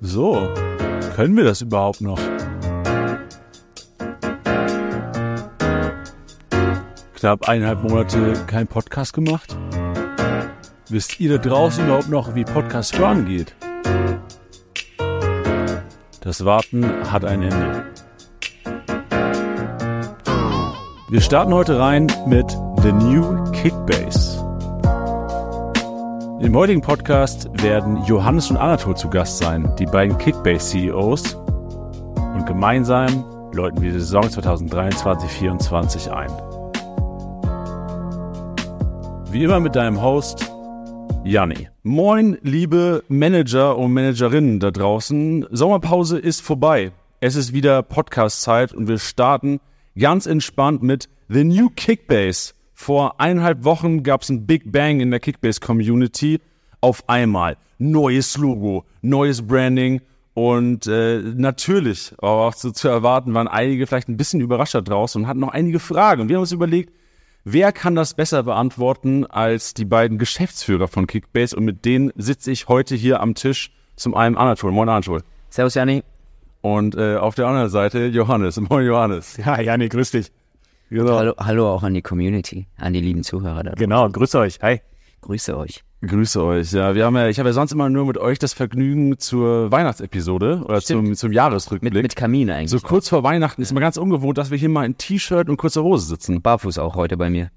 So, können wir das überhaupt noch? Knapp eineinhalb Monate kein Podcast gemacht? Wisst ihr da draußen überhaupt noch, wie Podcast hören geht? Das Warten hat ein Ende. Wir starten heute rein mit The New Kickbase. Im heutigen Podcast werden Johannes und Anatol zu Gast sein, die beiden Kickbase-CEOs. Und gemeinsam läuten wir die Saison 2023-24 ein. Wie immer mit deinem Host Janni. Moin, liebe Manager und Managerinnen da draußen. Sommerpause ist vorbei. Es ist wieder Podcast-Zeit und wir starten ganz entspannt mit The New Kickbase. Vor eineinhalb Wochen gab es ein Big Bang in der Kickbase-Community. Auf einmal neues Logo, neues Branding und äh, natürlich, aber auch so zu erwarten, waren einige vielleicht ein bisschen überrascht draus und hatten noch einige Fragen. Und wir haben uns überlegt, wer kann das besser beantworten als die beiden Geschäftsführer von Kickbase? Und mit denen sitze ich heute hier am Tisch zum einen Anatol. Moin Anatol. Servus, Janni. Und äh, auf der anderen Seite Johannes. Moin Johannes. Ja, Janni, grüß dich. Genau. Hallo, hallo auch an die Community, an die lieben Zuhörer da. Genau, grüße euch. Hi. Grüße euch. Grüße euch. Ja, wir haben ja, ich habe ja sonst immer nur mit euch das Vergnügen zur Weihnachtsepisode oder zum, zum Jahresrückblick. Mit, mit Kamin eigentlich. So kurz vor Weihnachten ist immer ganz ungewohnt, dass wir hier mal in T-Shirt und kurzer Hose sitzen. Barfuß auch heute bei mir.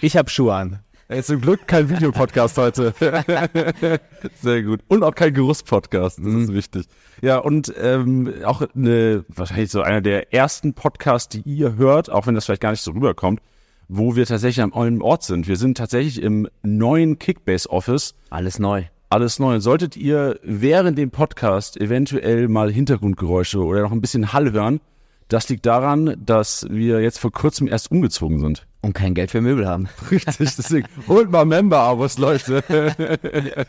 Ich habe Schuhe an. Ey, zum Glück kein Videopodcast heute. Sehr gut. Und auch kein Gerüst-Podcast, das ist wichtig. Ja, und ähm, auch eine, wahrscheinlich so einer der ersten Podcasts, die ihr hört, auch wenn das vielleicht gar nicht so rüberkommt, wo wir tatsächlich am neuen Ort sind. Wir sind tatsächlich im neuen Kickbase-Office. Alles neu. Alles neu. Solltet ihr während dem Podcast eventuell mal Hintergrundgeräusche oder noch ein bisschen Hall hören, das liegt daran, dass wir jetzt vor kurzem erst umgezogen sind. Und kein Geld für Möbel haben. Richtig, deswegen holt mal Member-Abos, Leute.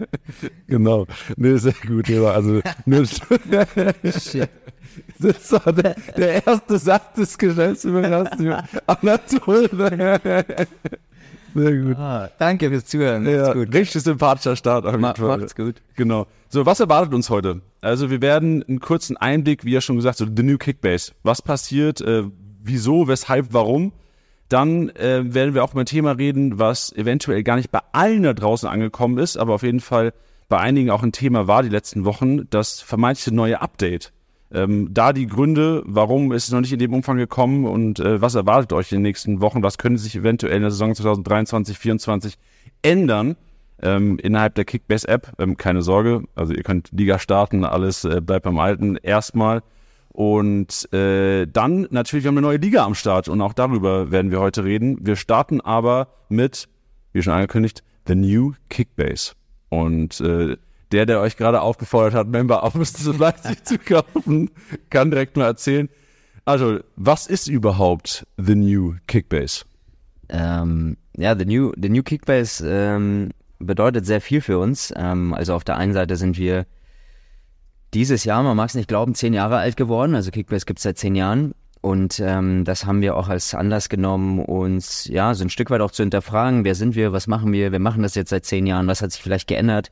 genau. Nee, sehr gut. Ja, also, nur, Shit. das war der, der erste Satz des Geschäftsführers. Anatol. Sehr gut. Ah, danke fürs Zuhören. Ja, Ist richtig sympathischer Start. auf jeden Ma Fall. macht's gut. Genau. So, was erwartet uns heute? Also wir werden einen kurzen Einblick, wie ja schon gesagt, so The New Kickbase. Was passiert, äh, wieso, weshalb, warum? Dann äh, werden wir auch über ein Thema reden, was eventuell gar nicht bei allen da draußen angekommen ist, aber auf jeden Fall bei einigen auch ein Thema war die letzten Wochen, das vermeintliche neue Update. Ähm, da die Gründe, warum ist es noch nicht in dem Umfang gekommen und äh, was erwartet euch in den nächsten Wochen, was könnte sich eventuell in der Saison 2023, 2024 ändern ähm, innerhalb der Kickbase-App. Ähm, keine Sorge, also ihr könnt Liga starten, alles äh, bleibt beim Alten erstmal. Und äh, dann natürlich, wir haben eine neue Liga am Start und auch darüber werden wir heute reden. Wir starten aber mit, wie schon angekündigt, The New Kickbase. Und äh, der, der euch gerade aufgefordert hat, Member Abos zu Leipzig zu kaufen, kann direkt mal erzählen. Also, was ist überhaupt The New Kickbase? Ähm, ja, the new, the new Kickbase ähm, bedeutet sehr viel für uns. Ähm, also auf der einen Seite sind wir dieses Jahr, man mag es nicht glauben, zehn Jahre alt geworden. Also Kickbase gibt es seit zehn Jahren. Und ähm, das haben wir auch als Anlass genommen, uns ja so ein Stück weit auch zu hinterfragen, wer sind wir, was machen wir, wir machen das jetzt seit zehn Jahren, was hat sich vielleicht geändert.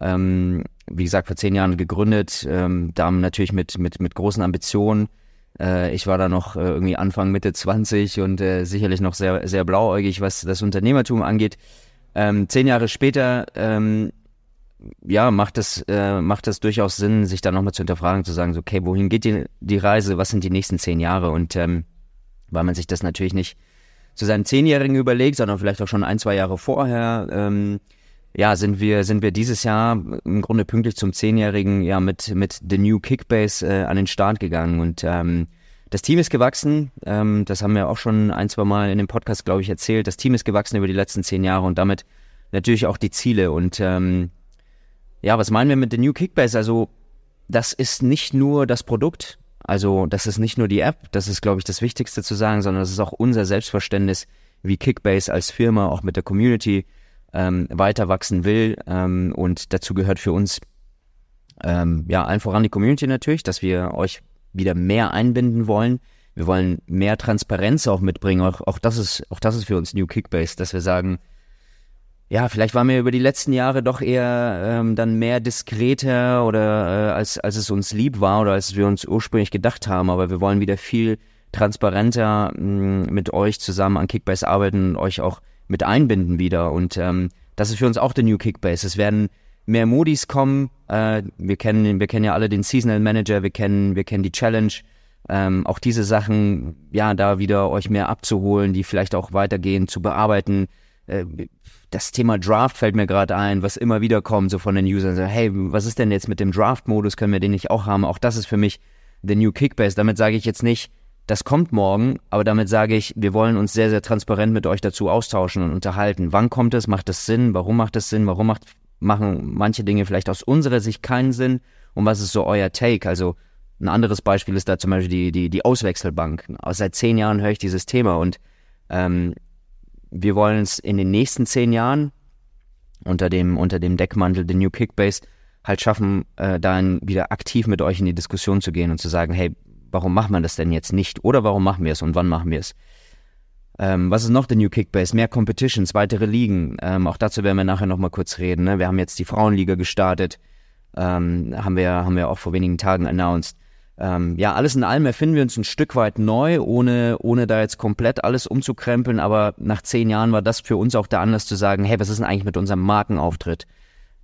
Ähm, wie gesagt, vor zehn Jahren gegründet, ähm, da natürlich mit, mit, mit großen Ambitionen. Äh, ich war da noch äh, irgendwie Anfang, Mitte 20 und äh, sicherlich noch sehr, sehr blauäugig, was das Unternehmertum angeht. Ähm, zehn Jahre später, ähm, ja, macht es, äh, macht es durchaus Sinn, sich da nochmal zu hinterfragen, zu sagen, so, okay, wohin geht die, die Reise, was sind die nächsten zehn Jahre? Und ähm, weil man sich das natürlich nicht zu seinen Zehnjährigen überlegt, sondern vielleicht auch schon ein, zwei Jahre vorher, ähm, ja, sind wir, sind wir dieses Jahr im Grunde pünktlich zum Zehnjährigen ja mit, mit The New Kickbase äh, an den Start gegangen. Und ähm, das Team ist gewachsen. Ähm, das haben wir auch schon ein, zwei Mal in dem Podcast, glaube ich, erzählt. Das Team ist gewachsen über die letzten zehn Jahre und damit natürlich auch die Ziele. Und ähm, ja, was meinen wir mit The New Kickbase? Also, das ist nicht nur das Produkt, also das ist nicht nur die App, das ist, glaube ich, das Wichtigste zu sagen, sondern das ist auch unser Selbstverständnis, wie Kickbase als Firma auch mit der Community ähm, weiter wachsen will. Ähm, und dazu gehört für uns ähm, ja allen voran die Community natürlich, dass wir euch wieder mehr einbinden wollen. wir wollen mehr Transparenz auch mitbringen. Auch, auch das ist, auch das ist für uns New Kickbase, dass wir sagen, ja, vielleicht waren wir über die letzten Jahre doch eher ähm, dann mehr diskreter oder äh, als, als es uns lieb war oder als wir uns ursprünglich gedacht haben, aber wir wollen wieder viel transparenter mh, mm, mit euch zusammen an Kickbase arbeiten und euch auch mit einbinden wieder. Und ähm, das ist für uns auch der New Kickbase. Es werden mehr Modis kommen. Äh, wir kennen, wir kennen ja alle den Seasonal Manager, wir kennen, wir kennen die Challenge. Ähm, auch diese Sachen, ja, da wieder euch mehr abzuholen, die vielleicht auch weitergehen, zu bearbeiten. Äh, das Thema Draft fällt mir gerade ein, was immer wieder kommt, so von den Usern. So, hey, was ist denn jetzt mit dem Draft-Modus? Können wir den nicht auch haben? Auch das ist für mich der New Kickbase. Damit sage ich jetzt nicht, das kommt morgen, aber damit sage ich, wir wollen uns sehr, sehr transparent mit euch dazu austauschen und unterhalten. Wann kommt es? Macht es Sinn? Warum macht es Sinn? Warum macht, machen manche Dinge vielleicht aus unserer Sicht keinen Sinn? Und was ist so euer Take? Also ein anderes Beispiel ist da zum Beispiel die, die, die Auswechselbank. Seit zehn Jahren höre ich dieses Thema und ähm, wir wollen es in den nächsten zehn Jahren unter dem, unter dem Deckmantel The New Kickbase halt schaffen, äh, dann wieder aktiv mit euch in die Diskussion zu gehen und zu sagen, hey, warum macht man das denn jetzt nicht? Oder warum machen wir es und wann machen wir es? Ähm, was ist noch der New Kickbase? Mehr Competitions, weitere Ligen. Ähm, auch dazu werden wir nachher nochmal kurz reden. Ne? Wir haben jetzt die Frauenliga gestartet. Ähm, haben, wir, haben wir auch vor wenigen Tagen announced. Ähm, ja, alles in allem erfinden wir uns ein Stück weit neu, ohne, ohne da jetzt komplett alles umzukrempeln. Aber nach zehn Jahren war das für uns auch der Anlass zu sagen, hey, was ist denn eigentlich mit unserem Markenauftritt?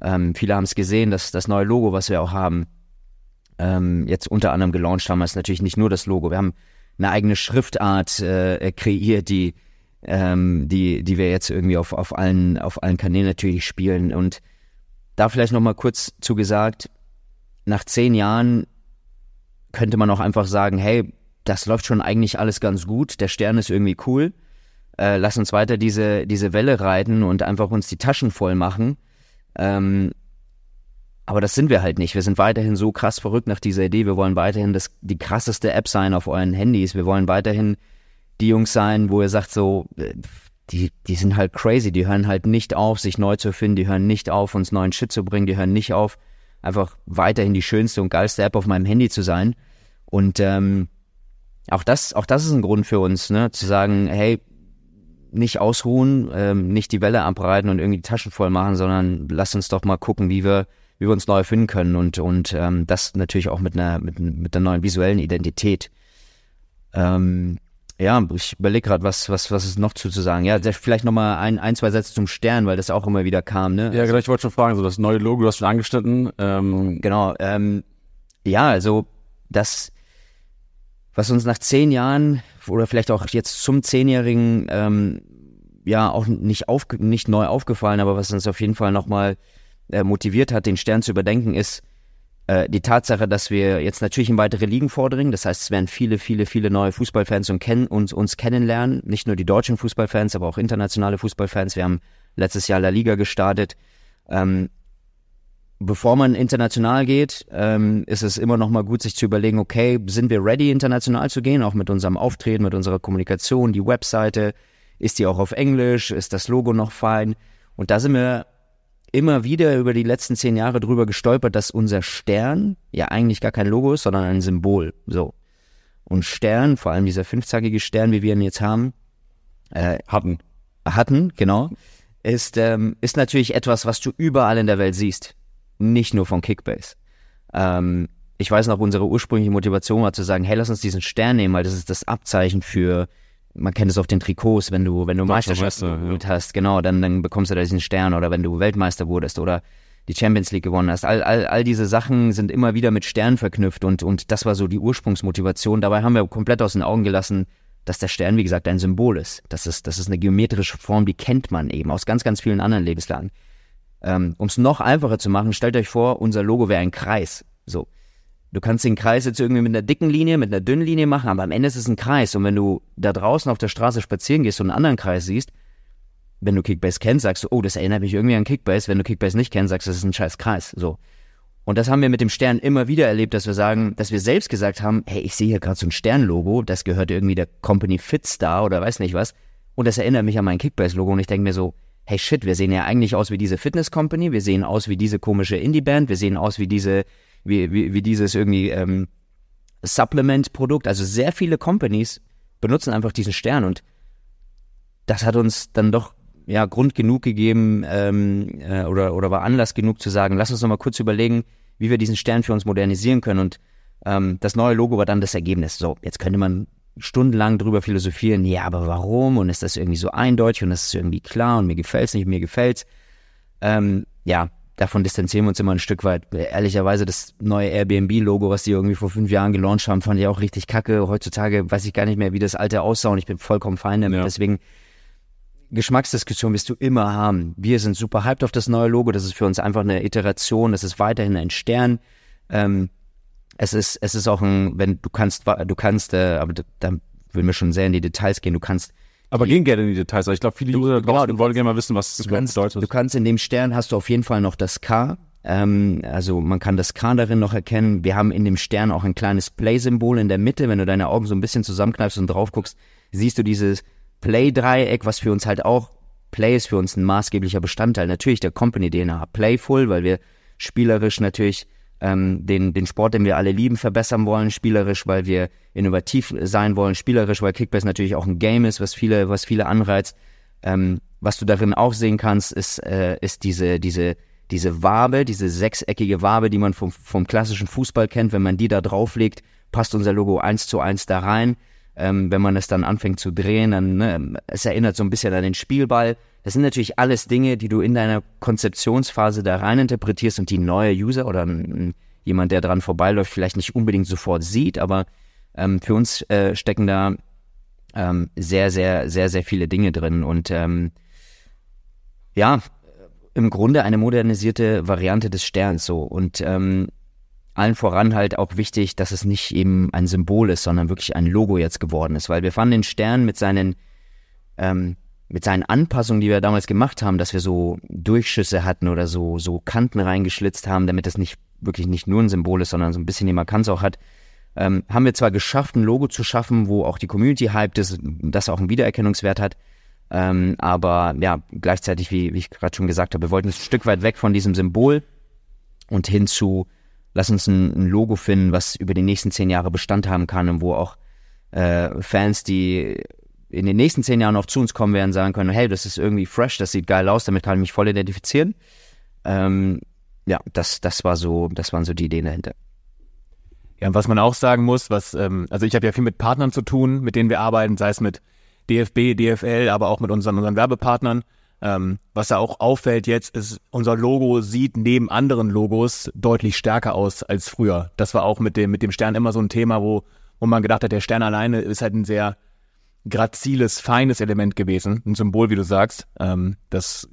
Ähm, viele haben es gesehen, dass das neue Logo, was wir auch haben, ähm, jetzt unter anderem gelauncht haben, ist natürlich nicht nur das Logo. Wir haben eine eigene Schriftart äh, kreiert, die, ähm, die, die wir jetzt irgendwie auf, auf, allen, auf allen Kanälen natürlich spielen. Und da vielleicht nochmal kurz zugesagt, nach zehn Jahren könnte man auch einfach sagen, hey, das läuft schon eigentlich alles ganz gut, der Stern ist irgendwie cool, äh, lass uns weiter diese, diese Welle reiten und einfach uns die Taschen voll machen. Ähm, aber das sind wir halt nicht. Wir sind weiterhin so krass verrückt nach dieser Idee. Wir wollen weiterhin das, die krasseste App sein auf euren Handys. Wir wollen weiterhin die Jungs sein, wo ihr sagt so, äh, die, die sind halt crazy. Die hören halt nicht auf, sich neu zu finden. Die hören nicht auf, uns neuen Shit zu bringen. Die hören nicht auf, einfach weiterhin die schönste und geilste App auf meinem Handy zu sein. Und ähm, auch das, auch das ist ein Grund für uns, ne, zu sagen, hey, nicht ausruhen, ähm, nicht die Welle abreiten und irgendwie die Taschen voll machen, sondern lass uns doch mal gucken, wie wir, wie wir uns neu finden können und und ähm, das natürlich auch mit einer mit, mit einer neuen visuellen Identität. Ähm, ja, ich überlege gerade, was, was, was ist noch zu, zu sagen. Ja, vielleicht nochmal ein, ein, zwei Sätze zum Stern, weil das auch immer wieder kam, ne? Ja, genau, ich wollte schon fragen, so das neue Logo, du hast schon angeschnitten. Ähm. Genau, ähm, ja, also das, was uns nach zehn Jahren oder vielleicht auch jetzt zum Zehnjährigen ähm, ja auch nicht, auf, nicht neu aufgefallen, aber was uns auf jeden Fall nochmal äh, motiviert hat, den Stern zu überdenken, ist, äh, die Tatsache, dass wir jetzt natürlich in weitere Ligen vordringen. Das heißt, es werden viele, viele, viele neue Fußballfans und kennen, uns, uns kennenlernen. Nicht nur die deutschen Fußballfans, aber auch internationale Fußballfans. Wir haben letztes Jahr La Liga gestartet. Ähm, bevor man international geht, ähm, ist es immer noch mal gut, sich zu überlegen, okay, sind wir ready, international zu gehen, auch mit unserem Auftreten, mit unserer Kommunikation, die Webseite, ist die auch auf Englisch, ist das Logo noch fein? Und da sind wir immer wieder über die letzten zehn Jahre drüber gestolpert, dass unser Stern ja eigentlich gar kein Logo ist, sondern ein Symbol. So. Und Stern, vor allem dieser fünfzackige Stern, wie wir ihn jetzt haben, äh, hatten. Hatten, genau, ist, ähm, ist natürlich etwas, was du überall in der Welt siehst. Nicht nur von Kickbase. Ähm, ich weiß noch, unsere ursprüngliche Motivation war zu sagen, hey, lass uns diesen Stern nehmen, weil das ist das Abzeichen für man kennt es auf den Trikots, wenn du, wenn du Meisterschaft ja. hast, genau, dann, dann bekommst du da diesen Stern oder wenn du Weltmeister wurdest oder die Champions League gewonnen hast. All, all, all diese Sachen sind immer wieder mit Sternen verknüpft und, und das war so die Ursprungsmotivation. Dabei haben wir komplett aus den Augen gelassen, dass der Stern, wie gesagt, ein Symbol ist. Das ist, das ist eine geometrische Form, die kennt man eben aus ganz, ganz vielen anderen Lebenslagen. Ähm, um es noch einfacher zu machen, stellt euch vor, unser Logo wäre ein Kreis. So. Du kannst den Kreis jetzt irgendwie mit einer dicken Linie, mit einer dünnen Linie machen, aber am Ende ist es ein Kreis. Und wenn du da draußen auf der Straße spazieren gehst und einen anderen Kreis siehst, wenn du Kickbase kennst, sagst du, oh, das erinnert mich irgendwie an Kickbase. Wenn du Kickbase nicht kennst, sagst du, das ist ein scheiß Kreis. So. Und das haben wir mit dem Stern immer wieder erlebt, dass wir sagen, dass wir selbst gesagt haben, hey, ich sehe hier gerade so ein Sternlogo, das gehört irgendwie der Company Fitstar oder weiß nicht was. Und das erinnert mich an mein Kickbase-Logo und ich denke mir so, hey shit, wir sehen ja eigentlich aus wie diese Fitness Company, wir sehen aus wie diese komische Indie-Band, wir sehen aus wie diese wie, wie, wie dieses irgendwie ähm, Supplement-Produkt. Also sehr viele Companies benutzen einfach diesen Stern und das hat uns dann doch ja Grund genug gegeben ähm, äh, oder oder war Anlass genug zu sagen, lass uns noch mal kurz überlegen, wie wir diesen Stern für uns modernisieren können und ähm, das neue Logo war dann das Ergebnis. So, jetzt könnte man stundenlang drüber philosophieren, ja, aber warum und ist das irgendwie so eindeutig und ist es irgendwie klar und mir gefällt's nicht, mir gefällt's. Ähm, ja, davon distanzieren wir uns immer ein Stück weit. Ehrlicherweise das neue Airbnb-Logo, was die irgendwie vor fünf Jahren gelauncht haben, fand ich auch richtig kacke. Heutzutage weiß ich gar nicht mehr, wie das alte aussah und ich bin vollkommen fein damit. Ja. Deswegen Geschmacksdiskussion wirst du immer haben. Wir sind super hyped auf das neue Logo. Das ist für uns einfach eine Iteration. Das ist weiterhin ein Stern. Ähm, es ist, es ist auch ein, wenn du kannst, du kannst, äh, aber da würden wir schon sehr in die Details gehen. Du kannst aber gehen gerne in die Details. Ich glaube, viele User genau, du, wollen gerne mal wissen, was es bedeutet. Du kannst in dem Stern hast du auf jeden Fall noch das K. Ähm, also man kann das K darin noch erkennen. Wir haben in dem Stern auch ein kleines Play-Symbol in der Mitte. Wenn du deine Augen so ein bisschen zusammenkneifst und drauf guckst, siehst du dieses Play-Dreieck, was für uns halt auch Play ist für uns ein maßgeblicher Bestandteil. Natürlich der Company-DNA. Playful, weil wir spielerisch natürlich ähm, den, den Sport, den wir alle lieben, verbessern wollen, spielerisch, weil wir innovativ sein wollen, spielerisch, weil Kickbase natürlich auch ein Game ist, was viele, was viele anreizt. Ähm, was du darin auch sehen kannst, ist, äh, ist diese, diese, diese Wabe, diese sechseckige Wabe, die man vom, vom klassischen Fußball kennt. Wenn man die da drauflegt, passt unser Logo eins zu eins da rein. Ähm, wenn man es dann anfängt zu drehen, dann ne, es erinnert so ein bisschen an den Spielball. Das sind natürlich alles Dinge, die du in deiner Konzeptionsphase da rein interpretierst und die neue User oder jemand, der dran vorbeiläuft, vielleicht nicht unbedingt sofort sieht, aber ähm, für uns äh, stecken da ähm, sehr, sehr, sehr, sehr viele Dinge drin und ähm, ja, im Grunde eine modernisierte Variante des Sterns so. Und ähm, allen voran halt auch wichtig, dass es nicht eben ein Symbol ist, sondern wirklich ein Logo jetzt geworden ist, weil wir fanden den Stern mit seinen ähm, mit seinen Anpassungen, die wir damals gemacht haben, dass wir so Durchschüsse hatten oder so, so Kanten reingeschlitzt haben, damit das nicht wirklich nicht nur ein Symbol ist, sondern so ein bisschen die Markanz auch hat, ähm, haben wir zwar geschafft, ein Logo zu schaffen, wo auch die Community hyped ist, das auch einen Wiedererkennungswert hat, ähm, aber ja, gleichzeitig, wie, wie ich gerade schon gesagt habe, wir wollten ein Stück weit weg von diesem Symbol und hin zu, lass uns ein, ein Logo finden, was über die nächsten zehn Jahre Bestand haben kann und wo auch äh, Fans, die in den nächsten zehn Jahren noch zu uns kommen werden, sagen können, hey, das ist irgendwie fresh, das sieht geil aus, damit kann ich mich voll identifizieren. Ähm, ja, das, das war so, das waren so die Ideen dahinter. Ja, und was man auch sagen muss, was, ähm, also ich habe ja viel mit Partnern zu tun, mit denen wir arbeiten, sei es mit DFB, DFL, aber auch mit unseren, unseren Werbepartnern. Ähm, was da auch auffällt jetzt, ist, unser Logo sieht neben anderen Logos deutlich stärker aus als früher. Das war auch mit dem, mit dem Stern immer so ein Thema, wo, wo man gedacht hat, der Stern alleine ist halt ein sehr graziles, feines Element gewesen. Ein Symbol, wie du sagst. Ähm, das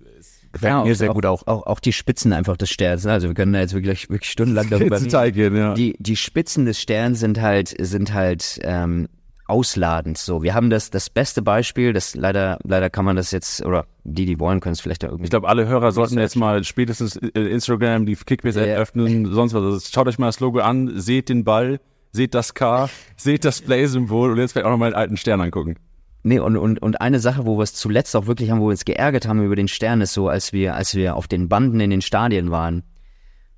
gefällt ja, mir sehr auch, gut auch. auch. Auch die Spitzen einfach des Sterns. Ne? Also wir können da jetzt wirklich, wirklich stundenlang darüber reden. Ja. Die, die Spitzen des Sterns sind halt, sind halt ähm, ausladend. So, wir haben das, das beste Beispiel, das leider, leider kann man das jetzt, oder die, die wollen, können es vielleicht da irgendwie. Ich glaube, alle Hörer sollten jetzt mal spätestens äh, Instagram, die Kickbase-App ja. öffnen, sonst was. Also schaut euch mal das Logo an, seht den Ball, seht das K, seht das Play-Symbol und jetzt vielleicht auch nochmal den alten Stern angucken. Nee, und, und, und eine Sache, wo wir es zuletzt auch wirklich haben, wo wir uns geärgert haben über den Stern, ist so, als wir, als wir auf den Banden in den Stadien waren.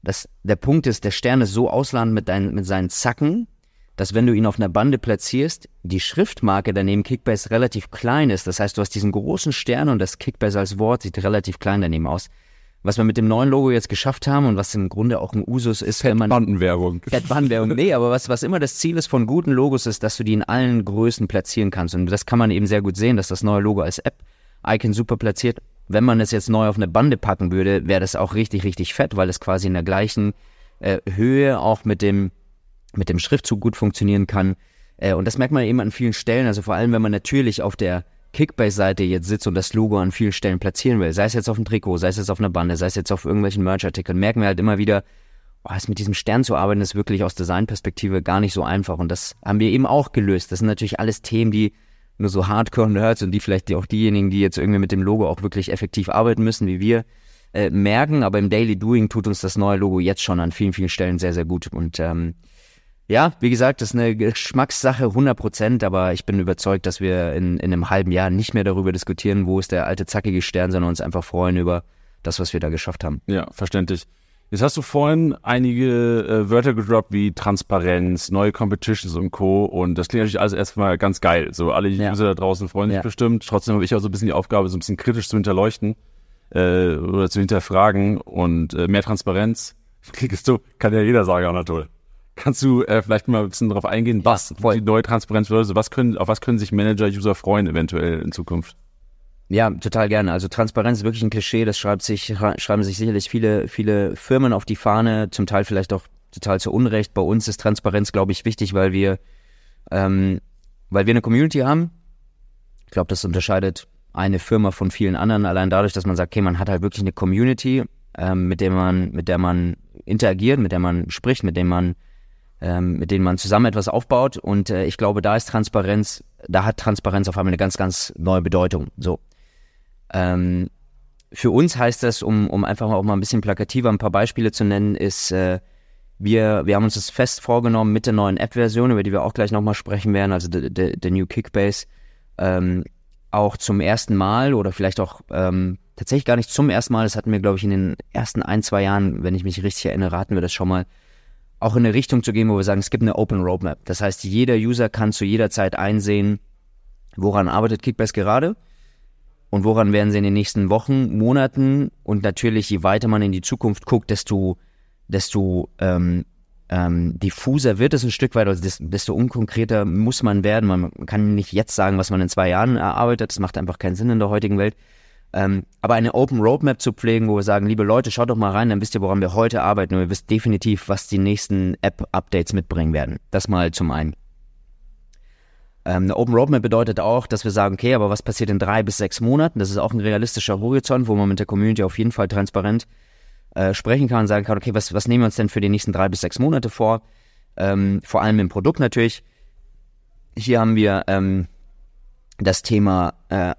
Das, der Punkt ist, der Stern ist so ausladend mit, dein, mit seinen Zacken, dass wenn du ihn auf einer Bande platzierst, die Schriftmarke daneben Kickbase relativ klein ist. Das heißt, du hast diesen großen Stern und das Kickbase als Wort sieht relativ klein daneben aus was wir mit dem neuen Logo jetzt geschafft haben und was im Grunde auch ein Usus ist, wenn man Bandenwerbung. Bandenwerbung. Nee, aber was was immer das Ziel ist von guten Logos ist, dass du die in allen Größen platzieren kannst und das kann man eben sehr gut sehen, dass das neue Logo als App Icon super platziert. Wenn man es jetzt neu auf eine Bande packen würde, wäre das auch richtig richtig fett, weil es quasi in der gleichen äh, Höhe auch mit dem mit dem Schriftzug gut funktionieren kann. Äh, und das merkt man eben an vielen Stellen, also vor allem wenn man natürlich auf der Kickbase-Seite jetzt sitzt und das Logo an vielen Stellen platzieren will, sei es jetzt auf dem Trikot, sei es jetzt auf einer Bande, sei es jetzt auf irgendwelchen Merch-Artikeln, merken wir halt immer wieder, oh, es mit diesem Stern zu arbeiten, ist wirklich aus Designperspektive gar nicht so einfach. Und das haben wir eben auch gelöst. Das sind natürlich alles Themen, die nur so Hardcore-Nerds und die vielleicht auch diejenigen, die jetzt irgendwie mit dem Logo auch wirklich effektiv arbeiten müssen, wie wir, äh, merken. Aber im Daily Doing tut uns das neue Logo jetzt schon an vielen, vielen Stellen sehr, sehr gut. Und ähm, ja, wie gesagt, das ist eine Geschmackssache 100 Prozent, aber ich bin überzeugt, dass wir in, in einem halben Jahr nicht mehr darüber diskutieren, wo ist der alte zackige Stern, sondern uns einfach freuen über das, was wir da geschafft haben. Ja, verständlich. Jetzt hast du vorhin einige äh, Wörter gedroppt wie Transparenz, neue Competitions und Co. Und das klingt natürlich alles erstmal ganz geil. So alle Ja. User da draußen freuen sich Ja. bestimmt. Trotzdem habe ich auch so ein bisschen die Aufgabe, so ein bisschen kritisch zu hinterleuchten äh, oder zu hinterfragen und äh, mehr Transparenz. Kriegst du, kann ja jeder sagen, Anatol. Kannst du äh, vielleicht mal ein bisschen darauf eingehen, was voll. die neue Transparenz bedeutet? Was können, auf was können sich Manager, User freuen eventuell in Zukunft? Ja, total gerne. Also Transparenz ist wirklich ein Klischee, das schreibt sich, schreiben sich sicherlich viele, viele Firmen auf die Fahne, zum Teil vielleicht auch total zu Unrecht. Bei uns ist Transparenz, glaube ich, wichtig, weil wir, ähm, weil wir eine Community haben. Ich glaube, das unterscheidet eine Firma von vielen anderen, allein dadurch, dass man sagt, okay, man hat halt wirklich eine Community, ähm, mit der man, mit der man interagiert, mit der man spricht, mit dem man mit denen man zusammen etwas aufbaut. Und äh, ich glaube, da ist Transparenz, da hat Transparenz auf einmal eine ganz, ganz neue Bedeutung. So. Ähm, für uns heißt das, um, um einfach auch mal ein bisschen plakativer ein paar Beispiele zu nennen, ist, äh, wir, wir haben uns das fest vorgenommen mit der neuen App-Version, über die wir auch gleich nochmal sprechen werden, also der New Kickbase, ähm, auch zum ersten Mal oder vielleicht auch ähm, tatsächlich gar nicht zum ersten Mal, das hatten wir, glaube ich, in den ersten ein, zwei Jahren, wenn ich mich richtig erinnere, hatten wir das schon mal, auch in eine Richtung zu gehen, wo wir sagen, es gibt eine Open Roadmap. Das heißt, jeder User kann zu jeder Zeit einsehen, woran arbeitet Kickbase gerade und woran werden sie in den nächsten Wochen, Monaten und natürlich, je weiter man in die Zukunft guckt, desto, desto ähm, ähm, diffuser wird es ein Stück weit, also des- desto unkonkreter muss man werden. Man kann nicht jetzt sagen, was man in zwei Jahren erarbeitet, das macht einfach keinen Sinn in der heutigen Welt. Ähm, aber eine Open Roadmap zu pflegen, wo wir sagen, liebe Leute, schaut doch mal rein, dann wisst ihr, woran wir heute arbeiten und ihr wisst definitiv, was die nächsten App-Updates mitbringen werden. Das mal zum einen. Ähm, eine Open Roadmap bedeutet auch, dass wir sagen, okay, aber was passiert in drei bis sechs Monaten? Das ist auch ein realistischer Horizont, wo man mit der Community auf jeden Fall transparent äh, sprechen kann und sagen kann, okay, was, was nehmen wir uns denn für die nächsten drei bis sechs Monate vor? Ähm, vor allem im Produkt natürlich. Hier haben wir ähm, das Thema äh,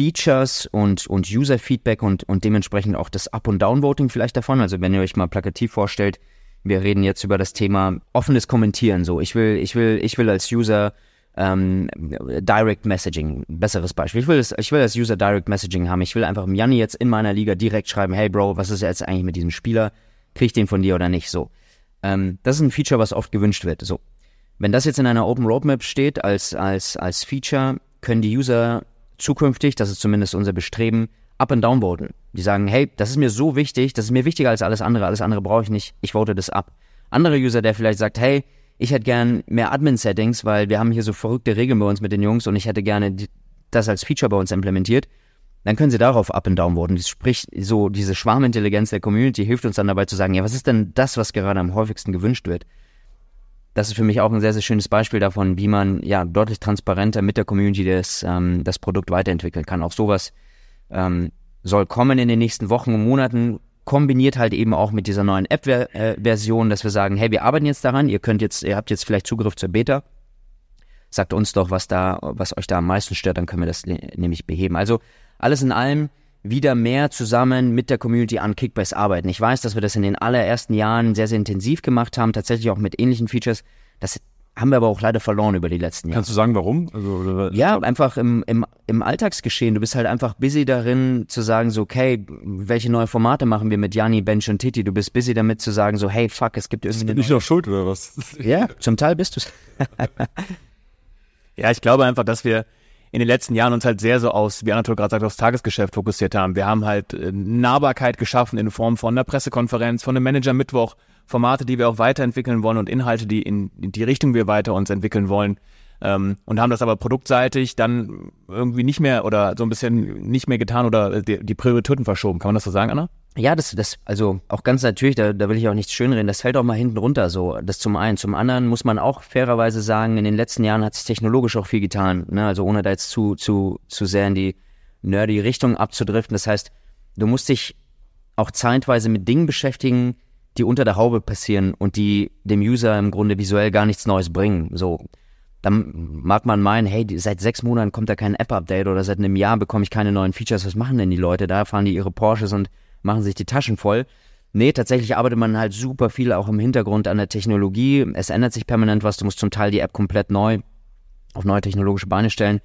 Features und, und User-Feedback und, und dementsprechend auch das Up- und Downvoting vielleicht davon. Also wenn ihr euch mal plakativ vorstellt, wir reden jetzt über das Thema offenes Kommentieren. So, ich will, ich will, ich will als User ähm, Direct Messaging, besseres Beispiel. Ich will, es, ich will als User Direct Messaging haben. Ich will einfach dem Janni jetzt in meiner Liga direkt schreiben, hey Bro, was ist jetzt eigentlich mit diesem Spieler? Krieg ich den von dir oder nicht? So. Ähm, das ist ein Feature, was oft gewünscht wird. So. Wenn das jetzt in einer Open Roadmap steht als, als, als Feature, können die User zukünftig, das ist zumindest unser Bestreben, up and down voten. Die sagen, hey, das ist mir so wichtig, das ist mir wichtiger als alles andere, alles andere brauche ich nicht, ich vote das ab. Andere User, der vielleicht sagt, hey, ich hätte gern mehr Admin-Settings, weil wir haben hier so verrückte Regeln bei uns mit den Jungs und ich hätte gerne das als Feature bei uns implementiert, dann können sie darauf up and down voten. Sprich, so diese Schwarmintelligenz der Community hilft uns dann dabei zu sagen, ja, was ist denn das, was gerade am häufigsten gewünscht wird? Das ist für mich auch ein sehr, sehr schönes Beispiel davon, wie man ja deutlich transparenter mit der Community das, ähm, das Produkt weiterentwickeln kann. Auch sowas ähm, soll kommen in den nächsten Wochen und Monaten, kombiniert halt eben auch mit dieser neuen App-Version, dass wir sagen, hey, wir arbeiten jetzt daran, ihr könnt jetzt, ihr habt jetzt vielleicht Zugriff zur Beta. Sagt uns doch, was da, was euch da am meisten stört, dann können wir das nämlich beheben. Also alles in allem wieder mehr zusammen mit der Community an Kickbase arbeiten. Ich weiß, dass wir das in den allerersten Jahren sehr, sehr intensiv gemacht haben, tatsächlich auch mit ähnlichen Features. Das haben wir aber auch leider verloren über die letzten Jahre. Kannst du sagen, warum? Also, Ja, einfach im, im, im Alltagsgeschehen. Du bist halt einfach busy darin zu sagen, so, okay, welche neue Formate machen wir mit Janni, Bench und Titi? Du bist busy damit zu sagen, so, hey, fuck, es gibt irgendwie bin ich noch schuld oder was? Ja, zum Teil bist du's. Ja, ich glaube einfach, dass wir in den letzten Jahren uns halt sehr so aus, wie Anatol gerade sagt, aufs Tagesgeschäft fokussiert haben. Wir haben halt äh, Nahbarkeit geschaffen in Form von einer Pressekonferenz, von einem Manager Mittwoch, Formate, die wir auch weiterentwickeln wollen und Inhalte, die in, in die Richtung wir weiter uns entwickeln wollen. Ähm, und haben das aber produktseitig dann irgendwie nicht mehr oder so ein bisschen nicht mehr getan oder die, die Prioritäten verschoben. Kann man das so sagen, Anna? Ja, das, das, also auch ganz natürlich, da, da will ich auch nichts schönreden, das fällt auch mal hinten runter so. Das zum einen. Zum anderen muss man auch fairerweise sagen, in den letzten Jahren hat sich technologisch auch viel getan. Ne? Also ohne da jetzt zu, zu, zu sehr in die nerdy Richtung abzudriften. Das heißt, du musst dich auch zeitweise mit Dingen beschäftigen, die unter der Haube passieren und die dem User im Grunde visuell gar nichts Neues bringen. So, dann mag man meinen, hey, seit sechs Monaten kommt da kein App-Update oder seit einem Jahr bekomme ich keine neuen Features. Was machen denn die Leute? Da fahren die ihre Porsches und machen sich die Taschen voll. Nee, tatsächlich arbeitet man halt super viel auch im Hintergrund an der Technologie. Es ändert sich permanent was. Du musst zum Teil die App komplett neu auf neue technologische Beine stellen.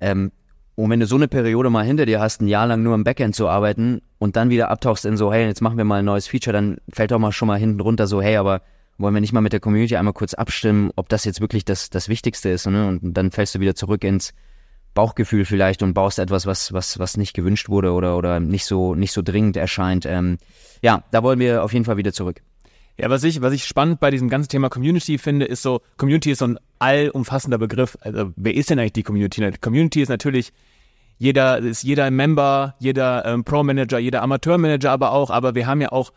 Ähm, Und wenn du so eine Periode mal hinter dir hast, ein Jahr lang nur im Backend zu arbeiten und dann wieder abtauchst in so, hey, jetzt machen wir mal ein neues Feature, dann fällt doch mal schon mal hinten runter so, hey, aber wollen wir nicht mal mit der Community einmal kurz abstimmen, ob das jetzt wirklich das, das Wichtigste ist, ne? Und dann fällst du wieder zurück ins Bauchgefühl vielleicht und baust etwas, was, was, was nicht gewünscht wurde oder, oder nicht so, nicht so dringend erscheint. Ähm, ja, da wollen wir auf jeden Fall wieder zurück. Ja, was ich, was ich spannend bei diesem ganzen Thema Community finde, ist so, Community ist so ein allumfassender Begriff. Also, wer ist denn eigentlich die Community? Community ist natürlich jeder, ist jeder Member, jeder ähm, Pro-Manager, jeder Amateur-Manager aber auch, aber wir haben ja auch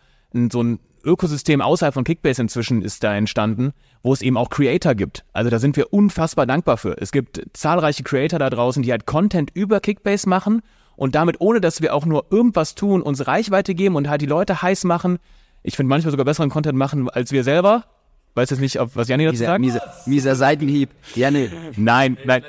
so ein Ökosystem außerhalb von Kickbase inzwischen ist da entstanden, wo es eben auch Creator gibt. Also da sind wir unfassbar dankbar für. Es gibt zahlreiche Creator da draußen, die halt Content über Kickbase machen und damit, ohne dass wir auch nur irgendwas tun, uns Reichweite geben und halt die Leute heiß machen. Ich finde manchmal sogar besseren Content machen als wir selber. Weiß jetzt nicht, was Janni dazu sagt. Mieser, mieser Seitenhieb. Janni. Nein, nein.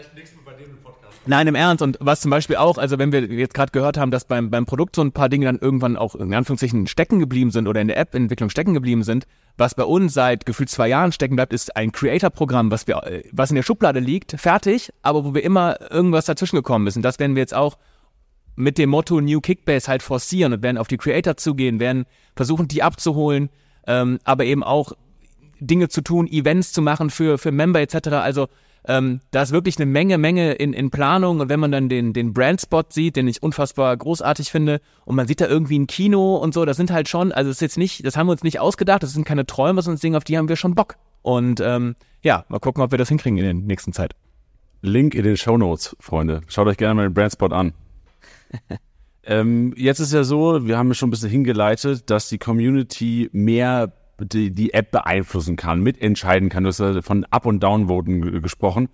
Nein, im Ernst. Und was zum Beispiel auch, also wenn wir jetzt gerade gehört haben, dass beim, beim Produkt so ein paar Dinge dann irgendwann auch in Anführungszeichen stecken geblieben sind oder in der App-Entwicklung stecken geblieben sind, was bei uns seit gefühlt zwei Jahren stecken bleibt, ist ein Creator-Programm, was wir, was in der Schublade liegt, fertig, aber wo wir immer irgendwas dazwischen gekommen ist. Und das werden wir jetzt auch mit dem Motto New Kickbase halt forcieren und werden auf die Creator zugehen, werden versuchen, die abzuholen, ähm, aber eben auch Dinge zu tun, Events zu machen für, für Member etc. Also ähm, da ist wirklich eine Menge, Menge in, in Planung. Und wenn man dann den, den Brandspot sieht, den ich unfassbar großartig finde, und man sieht da irgendwie ein Kino und so, das sind halt schon, also das ist jetzt nicht, das haben wir uns nicht ausgedacht, das sind keine Träume, sondern Dinge, auf die haben wir schon Bock. Und ähm, ja, mal gucken, ob wir das hinkriegen in der nächsten Zeit. Link in den Show Notes, Freunde. Schaut euch gerne mal den Brandspot an. ähm, jetzt ist ja so, wir haben schon ein bisschen hingeleitet, dass die Community mehr die, die App beeinflussen kann, mitentscheiden kann. Du hast ja von Up- und Downvoten gesprochen.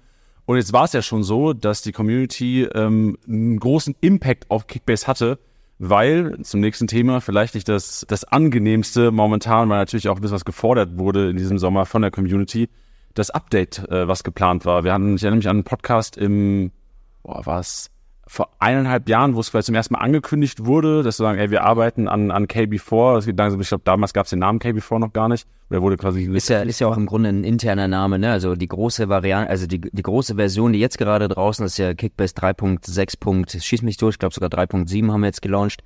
Und jetzt war es ja schon so, dass die Community ähm, einen großen Impact auf Kickbase hatte, weil zum nächsten Thema vielleicht nicht das, das angenehmste momentan, weil natürlich auch ein bisschen was gefordert wurde in diesem Sommer von der Community, das Update, äh, was geplant war. Wir hatten, ich erinnere mich an einen Podcast im, boah, war es vor eineinhalb Jahren, wo es vielleicht zum ersten Mal angekündigt wurde, dass wir sagen, ey, wir arbeiten an, an KB4. Das geht langsam, ich glaube, damals gab es den Namen KB4 noch gar nicht. Der wurde quasi ist ja, ist ja auch im Grunde ein interner Name, ne? Also die große Variante, also die, die große Version, die jetzt gerade draußen ist, ja Kickbase 3.6. Schieß mich durch, ich glaube sogar 3.7 haben wir jetzt gelauncht.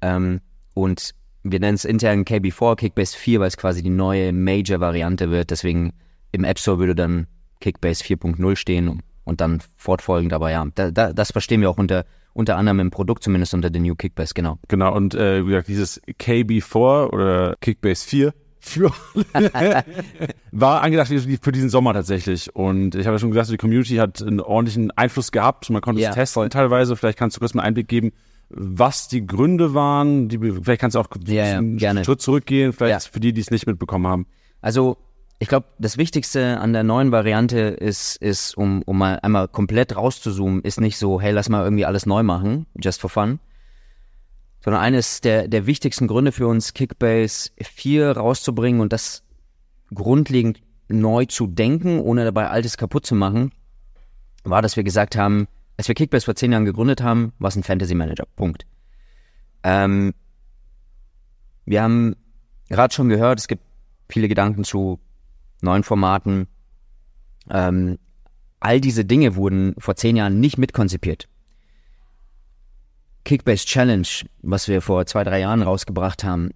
Ähm, und wir nennen es intern KB4, Kickbase 4, weil es quasi die neue Major-Variante wird. Deswegen im App Store würde dann Kickbase 4.0 stehen und dann fortfolgend. Aber ja, da, da, das verstehen wir auch unter, unter anderem im Produkt, zumindest unter den New Kickbase, genau. Genau, und äh, wie gesagt, dieses KB4 oder Kickbase 4 für war angedacht für diesen Sommer tatsächlich. Und ich habe ja schon gesagt, die Community hat einen ordentlichen Einfluss gehabt. Man konnte ja, es testen voll. teilweise. Vielleicht kannst du kurz mal einen Einblick geben, was die Gründe waren. Die, vielleicht kannst du auch ja, einen. Schritt zurückgehen, vielleicht für die, die es nicht mitbekommen haben. Also ich glaube, das Wichtigste an der neuen Variante ist, ist um, um mal einmal komplett rauszuzoomen, ist nicht so, hey, lass mal irgendwie alles neu machen, just for fun. Sondern eines der, der wichtigsten Gründe für uns, Kickbase 4 rauszubringen und das grundlegend neu zu denken, ohne dabei Altes kaputt zu machen, war, dass wir gesagt haben, als wir Kickbase vor zehn Jahren gegründet haben, war es ein Fantasy Manager. Punkt. Ähm, wir haben gerade schon gehört, es gibt viele Gedanken zu neuen Formaten. Ähm, all diese Dinge wurden vor zehn Jahren nicht mitkonzipiert. Kickbase Challenge, was wir vor zwei, drei Jahren rausgebracht haben,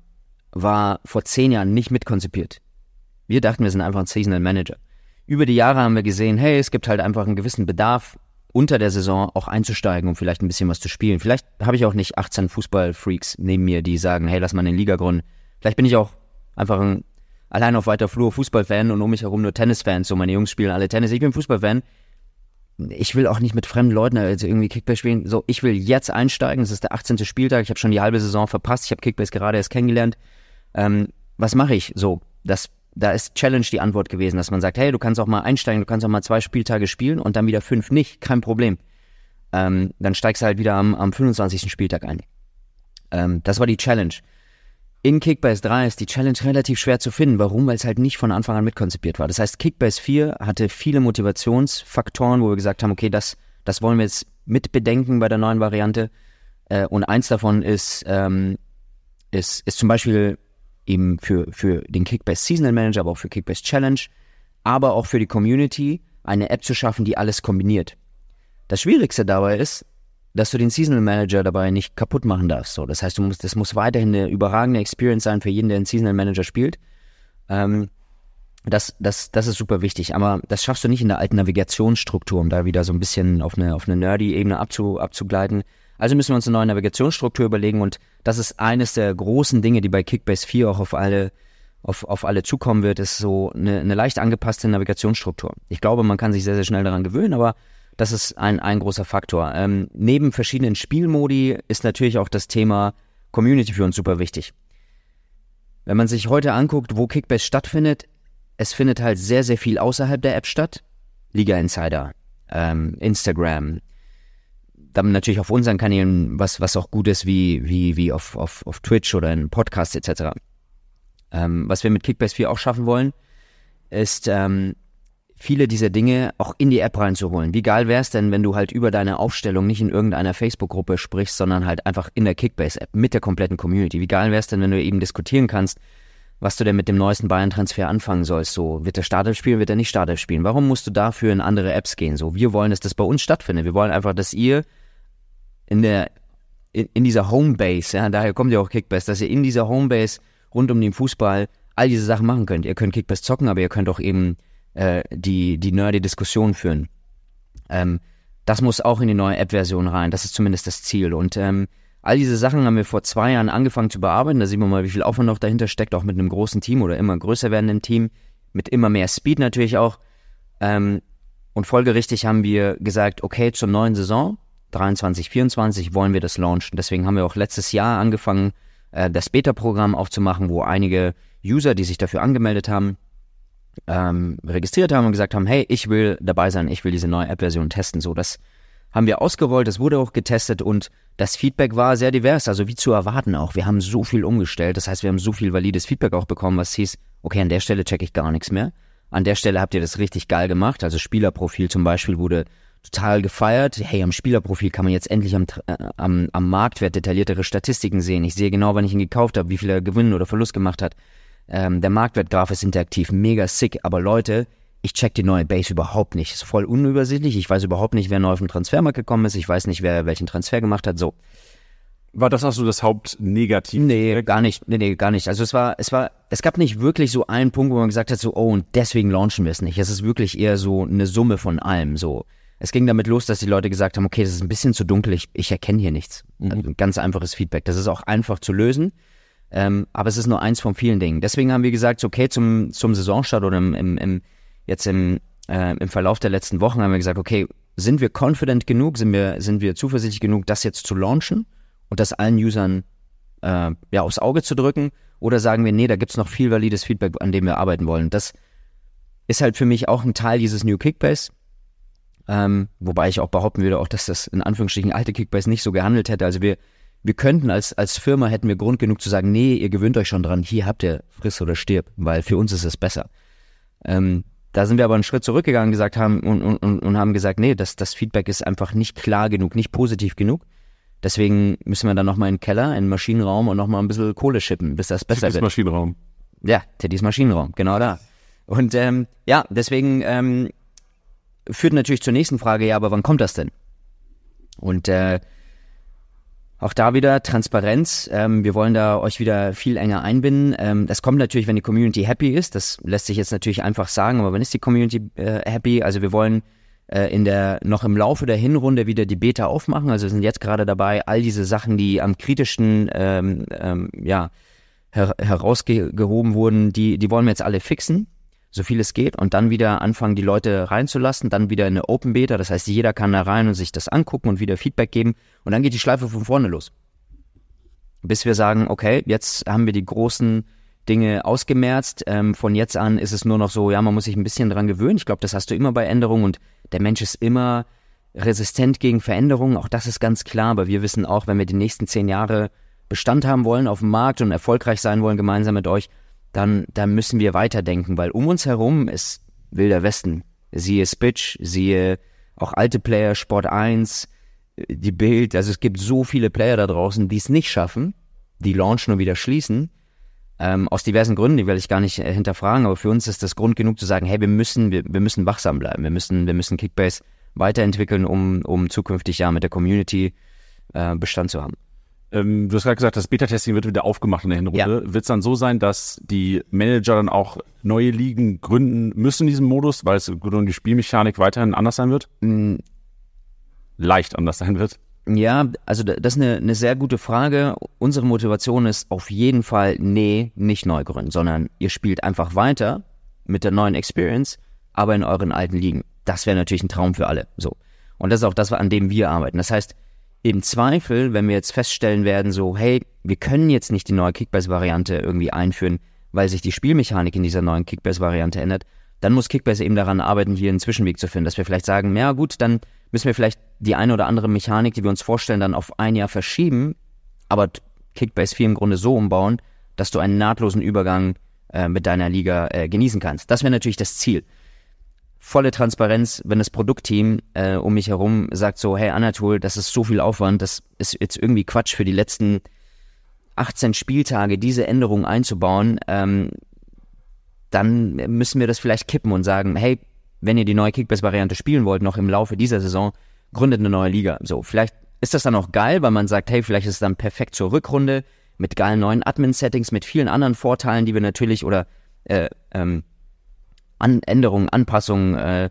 war vor zehn Jahren nicht mitkonzipiert. Wir dachten, wir sind einfach ein Seasonal Manager. Über die Jahre haben wir gesehen, hey, es gibt halt einfach einen gewissen Bedarf, unter der Saison auch einzusteigen und vielleicht ein bisschen was zu spielen. Vielleicht habe ich auch nicht 18 Fußballfreaks neben mir, die sagen, hey, lass mal eine Liga gründen. Vielleicht bin ich auch einfach ein allein auf weiter Flur Fußballfan und um mich herum nur Tennisfans. So, meine Jungs spielen alle Tennis. Ich bin Fußballfan. Ich will auch nicht mit fremden Leuten also irgendwie Kickbase spielen. So, ich will jetzt einsteigen. Es ist der 18. Spieltag. Ich habe schon die halbe Saison verpasst. Ich habe Kickbase gerade erst kennengelernt. Ähm, was mache ich? So, das, da ist Challenge die Antwort gewesen, dass man sagt, hey, du kannst auch mal einsteigen, du kannst auch mal zwei Spieltage spielen und dann wieder fünf nicht, kein Problem. Ähm, dann steigst du halt wieder am, am 25. Spieltag ein. Ähm, das war die Challenge. In Kickbase 3 ist die Challenge relativ schwer zu finden. Warum? Weil es halt nicht von Anfang an mitkonzipiert war. Das heißt, Kickbase 4 hatte viele Motivationsfaktoren, wo wir gesagt haben, okay, das, das wollen wir jetzt mitbedenken bei der neuen Variante. Äh, und eins davon ist, ähm, ist, ist zum Beispiel eben für, für den Kickbase Seasonal Manager, aber auch für Kickbase Challenge, aber auch für die Community eine App zu schaffen, die alles kombiniert. Das Schwierigste dabei ist, dass du den Seasonal Manager dabei nicht kaputt machen darfst. So, das heißt, du musst, das muss weiterhin eine überragende Experience sein für jeden, der einen Seasonal Manager spielt. Ähm, das, das, das ist super wichtig, aber das schaffst du nicht in der alten Navigationsstruktur, um da wieder so ein bisschen auf eine, auf eine nerdy Ebene abzu, abzugleiten. Also müssen wir uns eine neue Navigationsstruktur überlegen und das ist eines der großen Dinge, die bei Kickbase 4 auch auf alle, auf, auf alle zukommen wird, ist so eine, eine leicht angepasste Navigationsstruktur. Ich glaube, man kann sich sehr, sehr schnell daran gewöhnen, aber das ist ein, ein großer Faktor. Ähm, neben verschiedenen Spielmodi ist natürlich auch das Thema Community für uns super wichtig. Wenn man sich heute anguckt, wo Kickbase stattfindet, es findet halt sehr, sehr viel außerhalb der App statt. Liga Insider, ähm, Instagram, dann natürlich auf unseren Kanälen, was, was auch gut ist, wie, wie, wie auf, auf, auf Twitch oder in Podcasts etc. Ähm, was wir mit Kickbase 4 auch schaffen wollen, ist ähm, viele dieser Dinge auch in die App reinzuholen. Wie geil wäre es denn, wenn du halt über deine Aufstellung nicht in irgendeiner Facebook-Gruppe sprichst, sondern halt einfach in der Kickbase-App mit der kompletten Community? Wie geil wäre es denn, wenn du eben diskutieren kannst, was du denn mit dem neuesten Bayern-Transfer anfangen sollst. So, wird der Startelf spielen, wird er nicht Startelf spielen? Warum musst du dafür in andere Apps gehen? So, wir wollen, dass das bei uns stattfindet. Wir wollen einfach, dass ihr in der, in, in dieser Homebase, ja, daher kommt ja auch Kickbase, dass ihr in dieser Homebase rund um den Fußball all diese Sachen machen könnt. Ihr könnt Kickbase zocken, aber ihr könnt auch eben äh, die, die nerdy Diskussion führen. Ähm, das muss auch in die neue App-Version rein. Das ist zumindest das Ziel. Und ähm, All diese Sachen haben wir vor zwei Jahren angefangen zu bearbeiten. Da sieht man mal, wie viel Aufwand noch dahinter steckt, auch mit einem großen Team oder immer größer werdenden Team, mit immer mehr Speed natürlich auch. Ähm, und folgerichtig haben wir gesagt, okay, zur neuen Saison 23, 24 wollen wir das launchen. Deswegen haben wir auch letztes Jahr angefangen, äh, das Beta-Programm aufzumachen, wo einige User, die sich dafür angemeldet haben, ähm, registriert haben und gesagt haben, hey, ich will dabei sein, ich will diese neue App-Version testen. So, das haben wir ausgerollt, das wurde auch getestet und das Feedback war sehr divers, also wie zu erwarten auch. Wir haben so viel umgestellt, das heißt, wir haben so viel valides Feedback auch bekommen, was hieß, okay, an der Stelle checke ich gar nichts mehr. An der Stelle habt ihr das richtig geil gemacht. Also Spielerprofil zum Beispiel wurde total gefeiert. Hey, am Spielerprofil kann man jetzt endlich am, äh, am, am Marktwert detailliertere Statistiken sehen. Ich sehe genau, wann ich ihn gekauft habe, wie viel er Gewinn oder Verlust gemacht hat. Ähm, der Marktwertgraph ist interaktiv, mega sick. Aber Leute, ich check die neue Base überhaupt nicht. Ist voll unübersichtlich. Ich weiß überhaupt nicht, wer neu auf den Transfermarkt gekommen ist. Ich weiß nicht, wer welchen Transfer gemacht hat. So. War das also das Hauptnegativ? Nee, gar nicht. Nee, nee, gar nicht. Also es war, es war, es gab nicht wirklich so einen Punkt, wo man gesagt hat, so, oh, und deswegen launchen wir es nicht. Es ist wirklich eher so eine Summe von allem. So. Es ging damit los, dass die Leute gesagt haben, okay, das ist ein bisschen zu dunkel, ich, ich erkenne hier nichts. Mhm. Also ein ganz einfaches Feedback. Das ist auch einfach zu lösen. Ähm, aber es ist nur eins von vielen Dingen. Deswegen haben wir gesagt, okay, zum, zum Saisonstart oder im, im, im jetzt im, äh, im Verlauf der letzten Wochen haben wir gesagt, okay, sind wir confident genug, sind wir, sind wir zuversichtlich genug, das jetzt zu launchen und das allen Usern äh, ja, aufs Auge zu drücken? Oder sagen wir, nee, da gibt's noch viel valides Feedback, an dem wir arbeiten wollen. Das ist halt für mich auch ein Teil dieses New Kickbase. Ähm, wobei ich auch behaupten würde, auch, dass das in Anführungsstrichen alte Kickbase nicht so gehandelt hätte. Also wir, wir könnten als, als Firma hätten wir Grund genug zu sagen, nee, ihr gewöhnt euch schon dran, hier habt ihr friss oder stirb, weil für uns ist es besser. Ähm, da sind wir aber einen Schritt zurückgegangen gesagt haben und, und, und haben gesagt, nee, das, das Feedback ist einfach nicht klar genug, nicht positiv genug. Deswegen müssen wir dann nochmal in den Keller, in den Maschinenraum und nochmal ein bisschen Kohle schippen, bis das besser Tiddys wird. Maschinenraum. Ja, Teddys Maschinenraum, genau da. Und ähm, ja, deswegen ähm, führt natürlich zur nächsten Frage, ja, aber wann kommt das denn? Und äh, auch da wieder Transparenz. Ähm, wir wollen da euch wieder viel enger einbinden. Ähm, das kommt natürlich, wenn die Community happy ist. Das lässt sich jetzt natürlich einfach sagen, aber wann ist die Community äh, happy? Also wir wollen äh, in der noch im Laufe der Hinrunde wieder die Beta aufmachen. Also wir sind jetzt gerade dabei, all diese Sachen, die am kritischsten ähm, ähm, ja, her herausgehoben wurden, die, die wollen wir jetzt alle fixen so viel es geht und dann wieder anfangen, die Leute reinzulassen, dann wieder eine Open Beta, das heißt, jeder kann da rein und sich das angucken und wieder Feedback geben. Und dann geht die Schleife von vorne los. Bis wir sagen, okay, jetzt haben wir die großen Dinge ausgemerzt, ähm, von jetzt an ist es nur noch so, ja, man muss sich ein bisschen dran gewöhnen. Ich glaube, das hast du immer bei Änderungen und der Mensch ist immer resistent gegen Veränderungen, auch das ist ganz klar, aber wir wissen auch, wenn wir die nächsten zehn Jahre Bestand haben wollen auf dem Markt und erfolgreich sein wollen gemeinsam mit euch, dann, dann müssen wir weiterdenken, weil um uns herum ist wilder Westen. Siehe Spitch, siehe auch alte Player, Sport 1, die Bild, also es gibt so viele Player da draußen, die es nicht schaffen, die launchen und wieder schließen, ähm, aus diversen Gründen, die werde ich gar nicht äh, hinterfragen, aber für uns ist das Grund genug zu sagen, hey, wir müssen, wir, wir müssen wachsam bleiben, wir müssen, wir müssen Kickbase weiterentwickeln, um, um zukünftig ja mit der Community äh, Bestand zu haben. Ähm, du hast gerade gesagt, das Beta-Testing wird wieder aufgemacht in der Hinrunde. Ja. Wird es dann so sein, dass die Manager dann auch neue Ligen gründen müssen in diesem Modus, weil es die Spielmechanik weiterhin anders sein wird? Mm, Leicht anders sein wird? Ja, also da- das ist eine, eine sehr gute Frage. Unsere Motivation ist auf jeden Fall, nee, nicht neu gründen, sondern ihr spielt einfach weiter mit der neuen Experience, aber in euren alten Ligen. Das wäre natürlich ein Traum für alle. So. Und das ist auch das, an dem wir arbeiten. Das heißt, im Zweifel, wenn wir jetzt feststellen werden, so, hey, wir können jetzt nicht die neue Kickbase-Variante irgendwie einführen, weil sich die Spielmechanik in dieser neuen Kickbase-Variante ändert, dann muss Kickbase eben daran arbeiten, hier einen Zwischenweg zu finden, dass wir vielleicht sagen, ja gut, dann müssen wir vielleicht die eine oder andere Mechanik, die wir uns vorstellen, dann auf ein Jahr verschieben, aber Kickbase 4 im Grunde so umbauen, dass du einen nahtlosen Übergang äh, mit deiner Liga äh, genießen kannst. Das wäre natürlich das Ziel. Volle Transparenz, wenn das Produktteam äh, um mich herum sagt so, hey Anatol, das ist so viel Aufwand, das ist jetzt irgendwie Quatsch für die letzten 18 Spieltage, diese Änderung einzubauen, ähm, dann müssen wir das vielleicht kippen und sagen, hey, wenn ihr die neue Kickbase-Variante spielen wollt, noch im Laufe dieser Saison, gründet eine neue Liga. So, vielleicht ist das dann auch geil, weil man sagt, hey, vielleicht ist es dann perfekt zur Rückrunde mit geilen neuen Admin-Settings, mit vielen anderen Vorteilen, die wir natürlich oder äh, ähm, An Änderungen, Anpassungen, äh,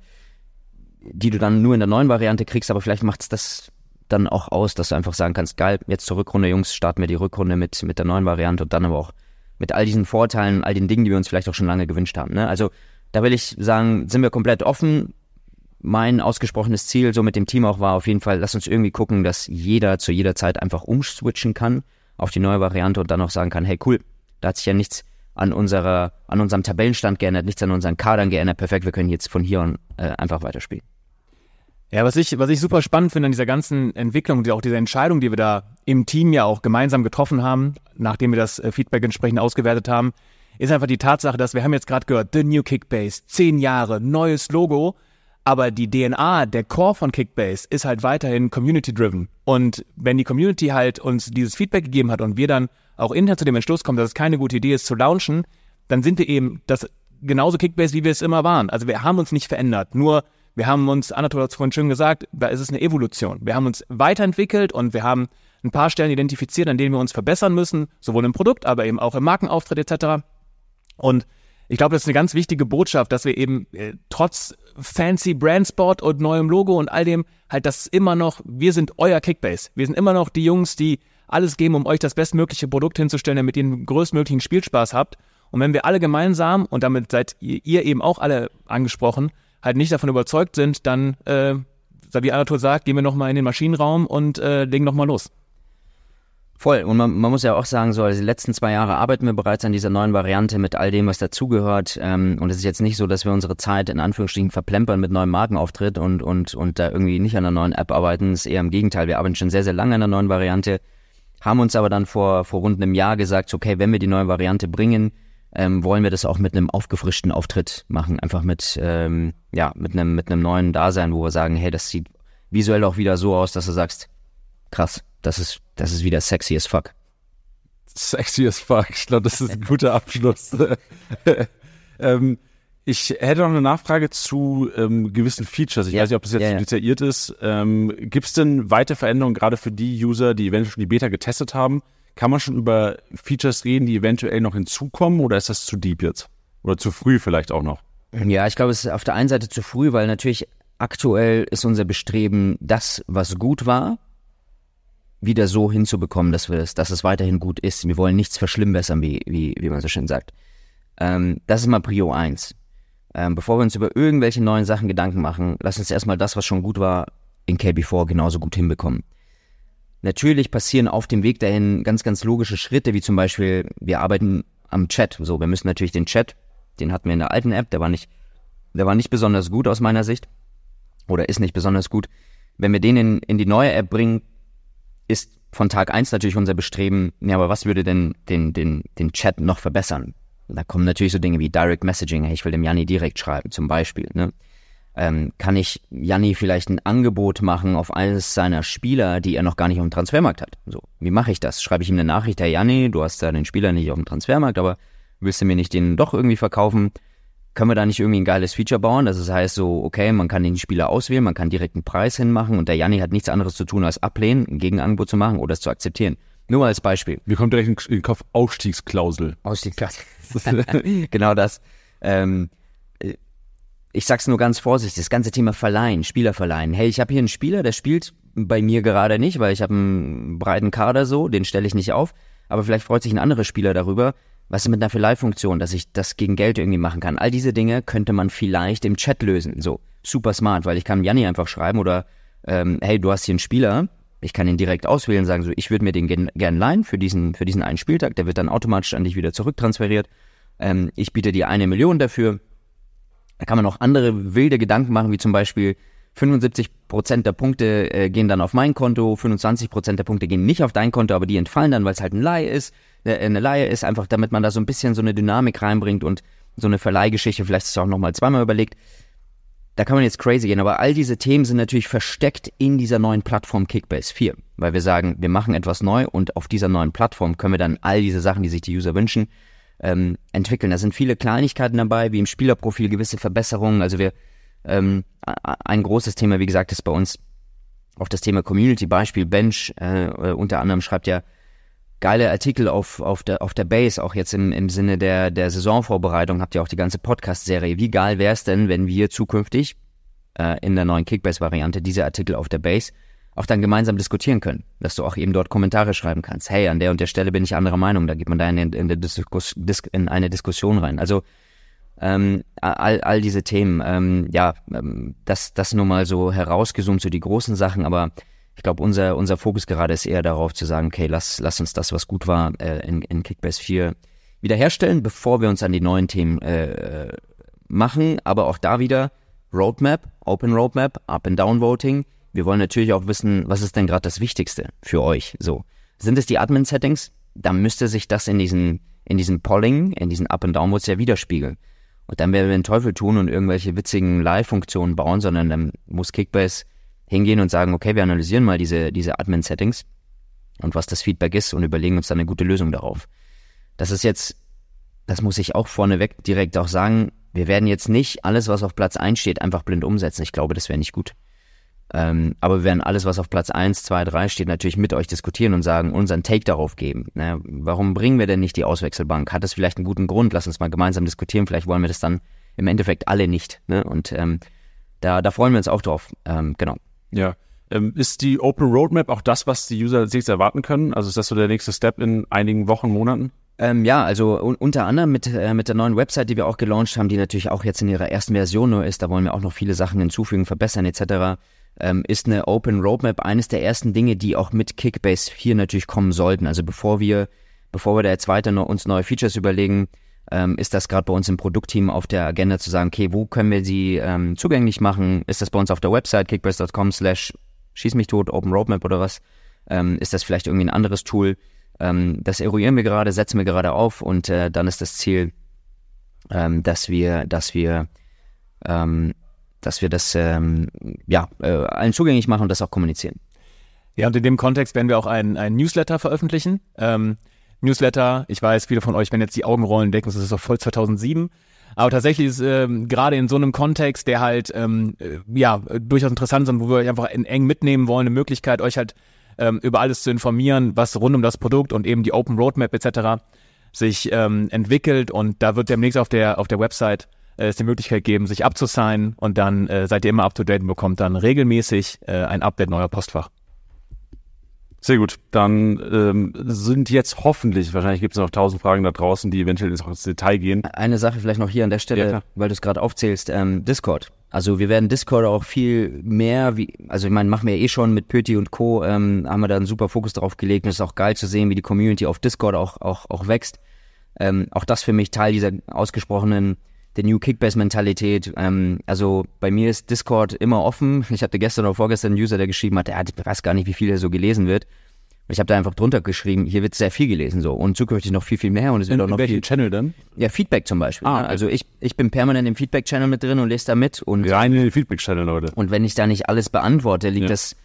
die du dann nur in der neuen Variante kriegst, aber vielleicht macht es das dann auch aus, dass du einfach sagen kannst, geil, jetzt zur Rückrunde, Jungs, starten wir die Rückrunde mit, mit der neuen Variante und dann aber auch mit all diesen Vorteilen, all den Dingen, die wir uns vielleicht auch schon lange gewünscht haben. Ne? Also da will ich sagen, sind wir komplett offen. Mein ausgesprochenes Ziel, so mit dem Team auch war auf jeden Fall, lass uns irgendwie gucken, dass jeder zu jeder Zeit einfach umswitchen kann auf die neue Variante und dann auch sagen kann, hey cool, da hat sich ja nichts an unserer, an unserem Tabellenstand geändert, nichts an unseren Kadern geändert. Perfekt, wir können jetzt von hier an äh, einfach weiterspielen. Ja, was ich, was ich super spannend finde an dieser ganzen Entwicklung, die, auch diese Entscheidung, die wir da im Team ja auch gemeinsam getroffen haben, nachdem wir das äh, Feedback entsprechend ausgewertet haben, ist einfach die Tatsache, dass wir haben jetzt gerade gehört, The New Kickbase, zehn Jahre, neues Logo, aber die DNA, der Core von Kickbase ist halt weiterhin community-driven. Und wenn die Community halt uns dieses Feedback gegeben hat und wir dann auch intern zu dem Entschluss kommen, dass es keine gute Idee ist zu launchen, dann sind wir eben das genauso Kickbase, wie wir es immer waren. Also wir haben uns nicht verändert. Nur wir haben uns, Anatol hat es vorhin schön gesagt, da ist es eine Evolution. Wir haben uns weiterentwickelt und wir haben ein paar Stellen identifiziert, an denen wir uns verbessern müssen, sowohl im Produkt, aber eben auch im Markenauftritt etc. Und ich glaube, das ist eine ganz wichtige Botschaft, dass wir eben äh, trotz fancy Brandspot und neuem Logo und all dem halt das immer noch, wir sind euer Kickbase. Wir sind immer noch die Jungs, die alles geben, um euch das bestmögliche Produkt hinzustellen, damit ihr den größtmöglichen Spielspaß habt. Und wenn wir alle gemeinsam, und damit seid ihr, eben auch alle angesprochen, halt nicht davon überzeugt sind, dann, äh, wie Anatol sagt, gehen wir nochmal in den Maschinenraum und äh, legen nochmal los. Voll. Und man, man muss ja auch sagen, so, also die letzten zwei Jahre arbeiten wir bereits an dieser neuen Variante mit all dem, was dazugehört. Ähm, und es ist jetzt nicht so, dass wir unsere Zeit in Anführungsstrichen verplempern mit neuem Markenauftritt und, und, und da irgendwie nicht an einer neuen App arbeiten. Es ist eher im Gegenteil. Wir arbeiten schon sehr, sehr lange an der neuen Variante, haben uns aber dann vor, vor rund einem Jahr gesagt, okay, wenn wir die neue Variante bringen, ähm, wollen wir das auch mit einem aufgefrischten Auftritt machen. Einfach mit, ähm, ja, mit einem, mit einem neuen Dasein, wo wir sagen, hey, das sieht visuell auch wieder so aus, dass du sagst, krass, das ist, das ist wieder sexy as fuck. Sexy as fuck. Ich glaube, das ist ein guter Abschluss. ähm, ich hätte noch eine Nachfrage zu ähm, gewissen Features. Ich Ja. weiß nicht, ob das jetzt Ja, ja. detailliert ist. Ähm, Gibt es denn weitere Veränderungen, gerade für die User, die eventuell schon die Beta getestet haben? Kann man schon über Features reden, die eventuell noch hinzukommen oder ist das zu deep jetzt? Oder zu früh vielleicht auch noch? Ja, ich glaube, es ist auf der einen Seite zu früh, weil natürlich aktuell ist unser Bestreben, das, was gut war, wieder so hinzubekommen, dass wir es, dass es weiterhin gut ist. Wir wollen nichts verschlimmbessern, wie, wie, wie man so schön sagt. Ähm, das ist mal Prio 1. Ähm, bevor wir uns über irgendwelche neuen Sachen Gedanken machen, lass uns erstmal das, was schon gut war, in KB4 genauso gut hinbekommen. Natürlich passieren auf dem Weg dahin ganz, ganz logische Schritte, wie zum Beispiel, wir arbeiten am Chat. So, wir müssen natürlich den Chat, den hatten wir in der alten App, der war nicht, der war nicht besonders gut aus meiner Sicht. Oder ist nicht besonders gut. Wenn wir den in, in die neue App bringen, ist von Tag eins natürlich unser Bestreben, ja, aber was würde denn den, den, den Chat noch verbessern? Da kommen natürlich so Dinge wie Direct Messaging, hey, ich will dem Janni direkt schreiben, zum Beispiel. Ne? Ähm, kann ich Janni vielleicht ein Angebot machen auf eines seiner Spieler, die er noch gar nicht auf dem Transfermarkt hat? So, wie mache ich das? Schreibe ich ihm eine Nachricht, hey Janni, du hast da den Spieler nicht auf dem Transfermarkt, aber willst du mir nicht den doch irgendwie verkaufen? können wir da nicht irgendwie ein geiles Feature bauen? Das heißt so, okay, man kann den Spieler auswählen, man kann direkt einen Preis hinmachen und der Janni hat nichts anderes zu tun, als ablehnen, ein Gegenangebot zu machen oder es zu akzeptieren. Nur mal als Beispiel. Mir kommt direkt in den Kopf Ausstiegsklausel. Ausstiegsklausel. genau das. Ähm, äh, ich sag's nur ganz vorsichtig, das ganze Thema Verleihen, Spieler verleihen. Hey, ich habe hier einen Spieler, der spielt bei mir gerade nicht, weil ich habe einen breiten Kader so, den stelle ich nicht auf. Aber vielleicht freut sich ein anderer Spieler darüber, was ist mit einer Verleihfunktion, dass ich das gegen Geld irgendwie machen kann. All diese Dinge könnte man vielleicht im Chat lösen. So, super smart, weil ich kann Janni einfach schreiben oder ähm, hey, du hast hier einen Spieler, ich kann ihn direkt auswählen, sagen so, ich würde mir den gern, gern leihen für diesen, für diesen einen Spieltag, der wird dann automatisch an dich wieder zurücktransferiert. Ähm, ich biete dir eine Million dafür. Da kann man auch andere wilde Gedanken machen, wie zum Beispiel 75 Prozent der Punkte äh, gehen dann auf mein Konto, 25 Prozent der Punkte gehen nicht auf dein Konto, aber die entfallen dann, weil es halt ein Laie ist. Äh, eine Laie ist einfach, damit man da so ein bisschen so eine Dynamik reinbringt und so eine Verleihgeschichte, vielleicht ist es auch nochmal zweimal überlegt. Da kann man jetzt crazy gehen, aber all diese Themen sind natürlich versteckt in dieser neuen Plattform Kickbase 4, weil wir sagen, wir machen etwas neu und auf dieser neuen Plattform können wir dann all diese Sachen, die sich die User wünschen, ähm, entwickeln. Da sind viele Kleinigkeiten dabei, wie im Spielerprofil gewisse Verbesserungen. Also wir ähm, ein großes Thema, wie gesagt, ist bei uns auf das Thema Community. Beispiel Bench äh, äh, unter anderem schreibt ja geile Artikel auf, auf, der, auf der Base, auch jetzt im, im Sinne der, der Saisonvorbereitung, habt ihr auch die ganze Podcast-Serie. Wie geil wäre es denn, wenn wir zukünftig äh, in der neuen Kickbase-Variante diese Artikel auf der Base auch dann gemeinsam diskutieren können, dass du auch eben dort Kommentare schreiben kannst. Hey, an der und der Stelle bin ich anderer Meinung, da geht man da in, in, in eine Diskussion rein. Also ähm, all, all diese Themen. Ähm, ja, ähm, das, das nur mal so herausgezoomt, so die großen Sachen, aber ich glaube, unser, unser Fokus gerade ist eher darauf zu sagen, okay, lass, lass uns das, was gut war, äh, in, in Kickbase 4 wiederherstellen, bevor wir uns an die neuen Themen äh, machen. Aber auch da wieder Roadmap, Open Roadmap, Up and Down Voting. Wir wollen natürlich auch wissen, was ist denn gerade das Wichtigste für euch? So. Sind es die Admin-Settings? Dann müsste sich das in diesen, in diesen Polling, in diesen Up and Down Votes ja widerspiegeln. Und dann werden wir den Teufel tun und irgendwelche witzigen Live-Funktionen bauen, sondern dann muss Kickbase hingehen und sagen, okay, wir analysieren mal diese, diese Admin-Settings und was das Feedback ist und überlegen uns dann eine gute Lösung darauf. Das ist jetzt, das muss ich auch vorneweg direkt auch sagen, wir werden jetzt nicht alles, was auf Platz 1 steht, einfach blind umsetzen. Ich glaube, das wäre nicht gut. Ähm, aber wir werden alles, was auf Platz 1, 2, 3 steht, natürlich mit euch diskutieren und sagen, unseren Take darauf geben. Na, warum bringen wir denn nicht die Auswechselbank? Hat das vielleicht einen guten Grund? Lass uns mal gemeinsam diskutieren. Vielleicht wollen wir das dann im Endeffekt alle nicht. Ne? Und ähm, da, da freuen wir uns auch drauf. Ähm, genau. Ja. Ähm, ist die Open Roadmap auch das, was die User nächstes erwarten können? Also ist das so der nächste Step in einigen Wochen, Monaten? Ähm, ja, also un unter anderem mit, äh, mit der neuen Website, die wir auch gelauncht haben, die natürlich auch jetzt in ihrer ersten Version nur ist, da wollen wir auch noch viele Sachen hinzufügen, verbessern etc ähm, ist eine Open Roadmap eines der ersten Dinge, die auch mit Kickbase 4 natürlich kommen sollten. Also bevor wir, bevor wir da jetzt weiter noch uns neue Features überlegen, ähm, ist das gerade bei uns im Produktteam auf der Agenda zu sagen, okay, wo können wir sie ähm, zugänglich machen? Ist das bei uns auf der Website kickbase.com slash schieß mich tot, Open Roadmap oder was? Ähm, ist das vielleicht irgendwie ein anderes Tool? Ähm, das eruieren wir gerade, setzen wir gerade auf und äh, dann ist das Ziel, ähm, dass wir, dass wir ähm, dass wir das ja, äh, allen zugänglich machen und das auch kommunizieren. Ja, und in dem Kontext werden wir auch ein, ein Newsletter veröffentlichen. Ähm, Newsletter, ich weiß, viele von euch, wenn jetzt die Augen rollen, denken, das ist doch voll 2007. Aber tatsächlich ist ähm, gerade in so einem Kontext, der halt ähm, äh, ja durchaus interessant ist und wo wir euch einfach in, eng mitnehmen wollen, eine Möglichkeit, euch halt ähm, über alles zu informieren, was rund um das Produkt und eben die Open Roadmap etc. sich ähm, entwickelt. Und da wird demnächst auf der auf der Website äh, es die Möglichkeit geben, sich abzusignen und dann äh, seid ihr immer up to date und bekommt dann regelmäßig äh, ein Update neuer Postfach. Sehr gut. Dann ähm, sind jetzt hoffentlich, wahrscheinlich gibt es noch tausend Fragen da draußen, die eventuell ins Detail gehen. Eine Sache vielleicht noch hier an der Stelle, ja, weil du es gerade aufzählst, ähm, Discord. Also wir werden Discord auch viel mehr, wie, also ich meine, machen wir eh schon mit Pöti und Co., ähm, haben wir da einen super Fokus drauf gelegt und es ist auch geil zu sehen, wie die Community auf Discord auch, auch, auch wächst. Ähm, auch das für mich Teil dieser ausgesprochenen der New Kickbase-Mentalität. Ähm, also bei mir ist Discord immer offen. Ich hatte gestern oder vorgestern einen User, der geschrieben hat, er weiß gar nicht, wie viel er so gelesen wird. Ich habe da einfach drunter geschrieben, hier wird sehr viel gelesen so und zukünftig noch viel, viel mehr und es wird in, auch noch in viel. Channel dann? Ja, Feedback zum Beispiel. Ah, okay. Also ich, ich bin permanent im Feedback-Channel mit drin und lese da mit und, Rein in den Feedback-Channel, Leute. und wenn ich da nicht alles beantworte, liegt Ja. das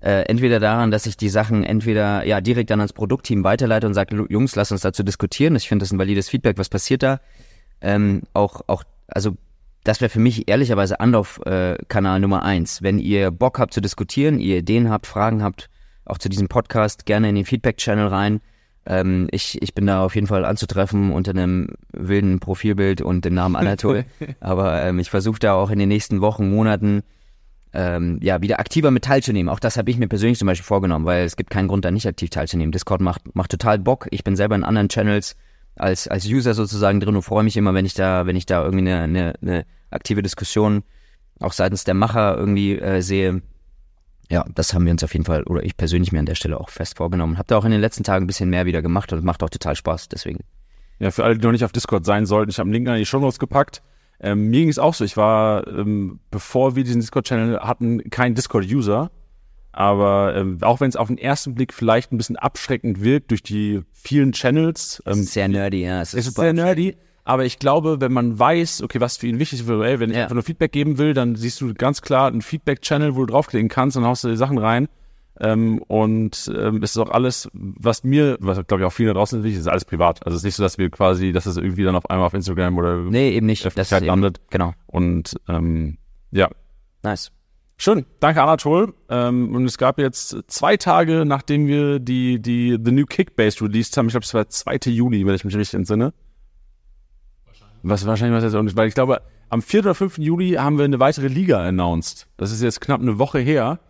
äh, entweder daran, dass ich die Sachen entweder ja direkt dann ans Produktteam weiterleite und sage, Jungs, lass uns dazu diskutieren. Ich finde das ein valides Feedback, was passiert da? Ähm, auch, auch also das wäre für mich ehrlicherweise Anlaufkanal Nummer eins. Wenn ihr Bock habt zu diskutieren, ihr Ideen habt, Fragen habt, auch zu diesem Podcast, gerne in den Feedback-Channel rein. Ähm, ich, ich bin da auf jeden Fall anzutreffen unter einem wilden Profilbild und dem Namen Anatol. Aber ähm, ich versuche da auch in den nächsten Wochen, Monaten ähm, ja wieder aktiver mit teilzunehmen. Auch das habe ich mir persönlich zum Beispiel vorgenommen, weil es gibt keinen Grund, da nicht aktiv teilzunehmen. Discord macht, macht total Bock. Ich bin selber in anderen Channels als, als User sozusagen drin und freue mich immer, wenn ich da, wenn ich da irgendwie eine, eine, eine aktive Diskussion auch seitens der Macher irgendwie äh, sehe. Ja, das haben wir uns auf jeden Fall, oder ich persönlich mir an der Stelle auch fest vorgenommen. Hab da auch in den letzten Tagen ein bisschen mehr wieder gemacht und macht auch total Spaß, deswegen. Ja, für alle, die noch nicht auf Discord sein sollten, ich habe einen Link an die Show Notes gepackt. Ähm, mir ging es auch so, ich war, ähm, bevor wir diesen Discord-Channel hatten, kein Discord-User. Aber ähm, auch wenn es auf den ersten Blick vielleicht ein bisschen abschreckend wirkt durch die vielen Channels. Ähm, ist sehr nerdy, ja. Es ist, ist sehr nerdy. Aber ich glaube, wenn man weiß, okay, was für ihn wichtig ist, ey, wenn ich einfach nur Feedback geben will, dann siehst du ganz klar einen Feedback-Channel, wo du draufklicken kannst und haust du die Sachen rein. Ähm, und ähm, es ist auch alles, was mir, was glaube ich auch vielen da draußen wichtig ist, ist alles privat. Also es ist nicht so, dass wir quasi, dass es irgendwie dann auf einmal auf Instagram oder nee, eben nicht, das landet. Genau. Und ähm, ja. Nice. Schön, danke Anatol. Ähm, und es gab jetzt zwei Tage, nachdem wir die, die The New Kickbase released haben, ich glaube, es war der 2. Juli, wenn ich mich richtig entsinne. Wahrscheinlich. Was wahrscheinlich was jetzt auch nicht, weil ich glaube, am 4. oder 5. Juli haben wir eine weitere Liga announced. Das ist jetzt knapp eine Woche her.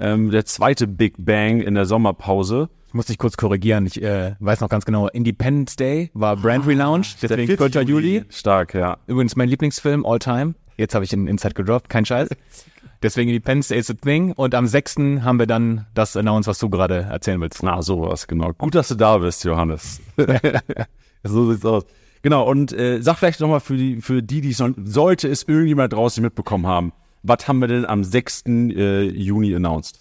Ähm, der zweite Big Bang in der Sommerpause. Ich muss dich kurz korrigieren. Ich äh, weiß noch ganz genau. Independence Day war Brand Relaunch, deswegen 4. Juli. Juli. Stark, ja. Übrigens mein Lieblingsfilm all time. Jetzt habe ich den Inside gedroppt, kein Scheiß. Deswegen Independence Day is a thing. Und am 6. haben wir dann das announced, was du gerade erzählen willst. Na, sowas, genau. Gut, dass du da bist, Johannes. so sieht's aus. Genau, und äh, sag vielleicht nochmal für die, für die, die es noch, sollte es irgendjemand draußen mitbekommen haben, was haben wir denn am 6. Äh, Juni announced?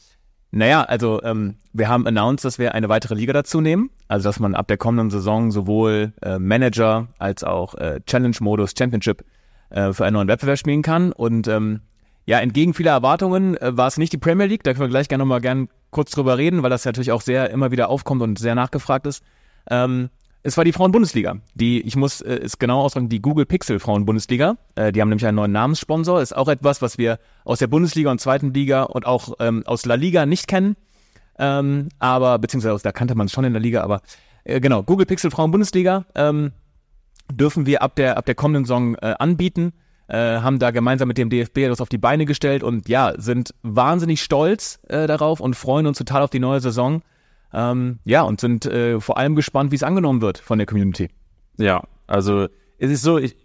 Naja, also ähm, wir haben announced, dass wir eine weitere Liga dazu nehmen. Also dass man ab der kommenden Saison sowohl äh, Manager als auch äh, Challenge-Modus, Championship äh, für einen neuen Wettbewerb spielen kann. Und ähm, ja, entgegen vieler Erwartungen äh, war es nicht die Premier League. Da können wir gleich gerne nochmal gern kurz drüber reden, weil das natürlich auch sehr immer wieder aufkommt und sehr nachgefragt ist. Ähm, es war die Frauen-Bundesliga. Die, ich muss äh, es genau ausdrücken, die Google Pixel Frauen-Bundesliga. Äh, die haben nämlich einen neuen Namenssponsor. Ist auch etwas, was wir aus der Bundesliga und zweiten Liga und auch ähm, aus La Liga nicht kennen. Ähm, aber, beziehungsweise da kannte man es schon in der Liga, aber äh, genau, Google Pixel Frauen-Bundesliga ähm, dürfen wir ab der, ab der kommenden Saison äh, anbieten äh, haben da gemeinsam mit dem DFB etwas auf die Beine gestellt und ja, sind wahnsinnig stolz äh, darauf und freuen uns total auf die neue Saison. Ähm, ja, und sind äh, vor allem gespannt, wie es angenommen wird von der Community. Ja, also es ist so, ich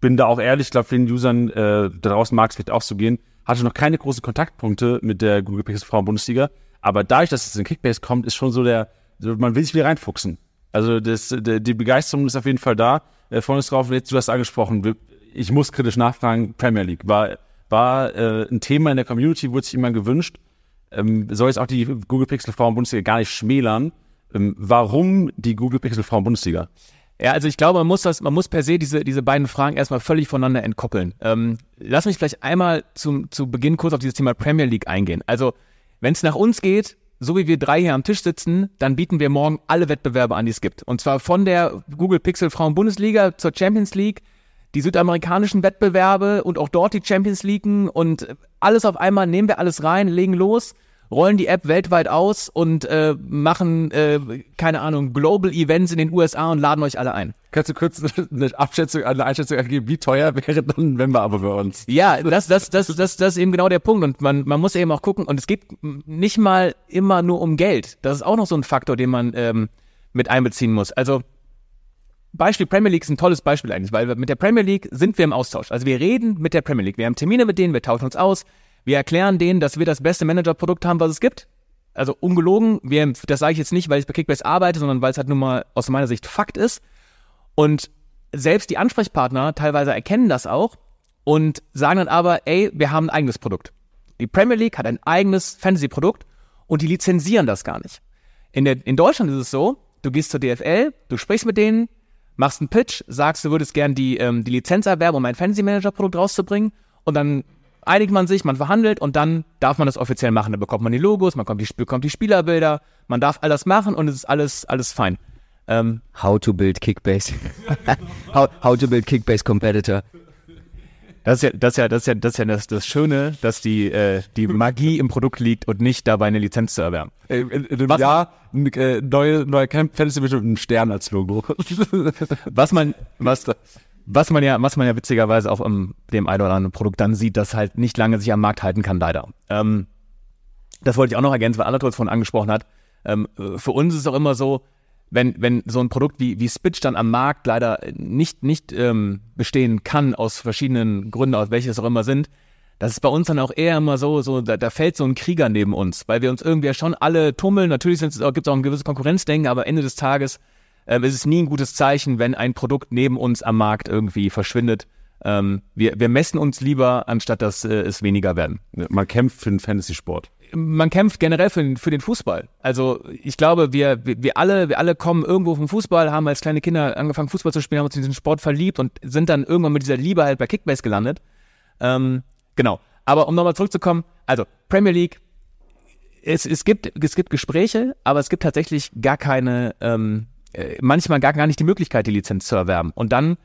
bin da auch ehrlich, ich glaube, vielen Usern äh, draußen mag es vielleicht auch so gehen, hatte noch keine großen Kontaktpunkte mit der Google Pixel Frauen Bundesliga, aber dadurch, dass es in Kickbase kommt, ist schon so der, man will sich wieder reinfuchsen. Also das, die, Begeisterung ist auf jeden Fall da. Äh, ist drauf, jetzt du hast angesprochen, ich muss kritisch nachfragen, Premier League war, war äh, ein Thema in der Community, wurde sich immer gewünscht. Ähm, soll jetzt auch die Google Pixel Frauen Bundesliga gar nicht schmälern. Ähm, warum die Google Pixel Frauen Bundesliga? Ja, also ich glaube, man muss das, man muss per se diese, diese beiden Fragen erstmal völlig voneinander entkoppeln. Ähm, lass mich vielleicht einmal zum, zu Beginn kurz auf dieses Thema Premier League eingehen. Also, wenn es nach uns geht, so wie wir drei hier am Tisch sitzen, dann bieten wir morgen alle Wettbewerbe an, die es gibt. Und zwar von der Google Pixel Frauen Bundesliga zur Champions League, die südamerikanischen Wettbewerbe und auch dort die Champions League und alles auf einmal nehmen wir alles rein, legen los, rollen die App weltweit aus und äh, machen, äh, keine Ahnung, Global Events in den USA und laden euch alle ein. Kannst du kurz eine Abschätzung, eine Einschätzung geben, wie teuer wäre dann ein Member-Abo bei uns? Ja, das, das, das, das, das ist eben genau der Punkt. Und man, man muss eben auch gucken, und es geht nicht mal immer nur um Geld. Das ist auch noch so ein Faktor, den man ähm, mit einbeziehen muss. Also Beispiel Premier League ist ein tolles Beispiel eigentlich, weil mit der Premier League sind wir im Austausch. Also wir reden mit der Premier League. Wir haben Termine mit denen, wir tauschen uns aus. Wir erklären denen, dass wir das beste Managerprodukt haben, was es gibt. Also ungelogen. Wir, das sage ich jetzt nicht, weil ich bei Kickbase arbeite, sondern weil es halt nun mal aus meiner Sicht Fakt ist. Und selbst die Ansprechpartner teilweise erkennen das auch und sagen dann aber, ey, wir haben ein eigenes Produkt. Die Premier League hat ein eigenes Fantasy-Produkt und die lizenzieren das gar nicht. In, der, in Deutschland ist es so, du gehst zur DFL, du sprichst mit denen, machst einen Pitch, sagst, du würdest gern die, ähm, die Lizenz erwerben, um ein Fantasy Manager Produkt rauszubringen und dann einigt man sich, man verhandelt und dann darf man das offiziell machen. Dann bekommt man die Logos, man bekommt die, bekommt die Spielerbilder, man darf all das machen und es ist alles, alles fein. Ähm, how to build Kickbase. how, how to build Kickbase Competitor. Das ist ja, das ist ja, das ist ja, das, ist ja das, das Schöne, dass die, äh, die Magie im Produkt liegt und nicht dabei eine Lizenz zu erwerben. Äh, in, in dem Jahr äh, neue, neue Camp Fantasy bestimmt ein Stern als Logo. was man, was, was man ja, was man ja witzigerweise auch im dem ein oder anderen Produkt dann sieht, dass halt nicht lange sich am Markt halten kann, leider. Ähm, das wollte ich auch noch ergänzen, weil Anatol es vorhin angesprochen hat. Ähm, für uns ist es auch immer so, wenn, wenn so ein Produkt wie, wie Spitch dann am Markt leider nicht, nicht ähm, bestehen kann, aus verschiedenen Gründen, aus welches auch immer sind, das ist bei uns dann auch eher immer so, so da, da fällt so ein Krieger neben uns, weil wir uns irgendwie ja schon alle tummeln. Natürlich gibt es auch ein gewisses Konkurrenzdenken, aber Ende des Tages ähm, ist es nie ein gutes Zeichen, wenn ein Produkt neben uns am Markt irgendwie verschwindet. Ähm, wir, wir messen uns lieber, anstatt dass äh, es weniger werden. Man kämpft für den Fantasy-Sport man kämpft generell für den, für den Fußball. Also ich glaube, wir, wir, wir alle, wir alle kommen irgendwo vom Fußball, haben als kleine Kinder angefangen Fußball zu spielen, haben uns in diesen Sport verliebt und sind dann irgendwann mit dieser Liebe halt bei Kickbase gelandet. Ähm, genau. Aber um nochmal zurückzukommen, also Premier League, es, es, gibt, es gibt Gespräche, aber es gibt tatsächlich gar keine, ähm, äh, manchmal gar, gar nicht die Möglichkeit, die Lizenz zu erwerben. Und dann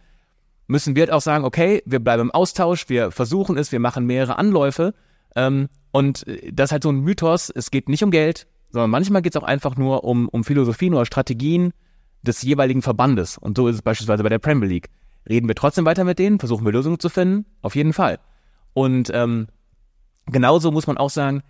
müssen wir halt auch sagen, okay, wir bleiben im Austausch, wir versuchen es, wir machen mehrere Anläufe ähm, und äh, das ist halt so ein Mythos, es geht nicht um Geld, sondern manchmal geht es auch einfach nur um, um Philosophien oder Strategien des jeweiligen Verbandes. Und so ist es beispielsweise bei der Premier League. Reden wir trotzdem weiter mit denen, versuchen wir Lösungen zu finden? Auf jeden Fall. Und ähm, genauso muss man auch sagen,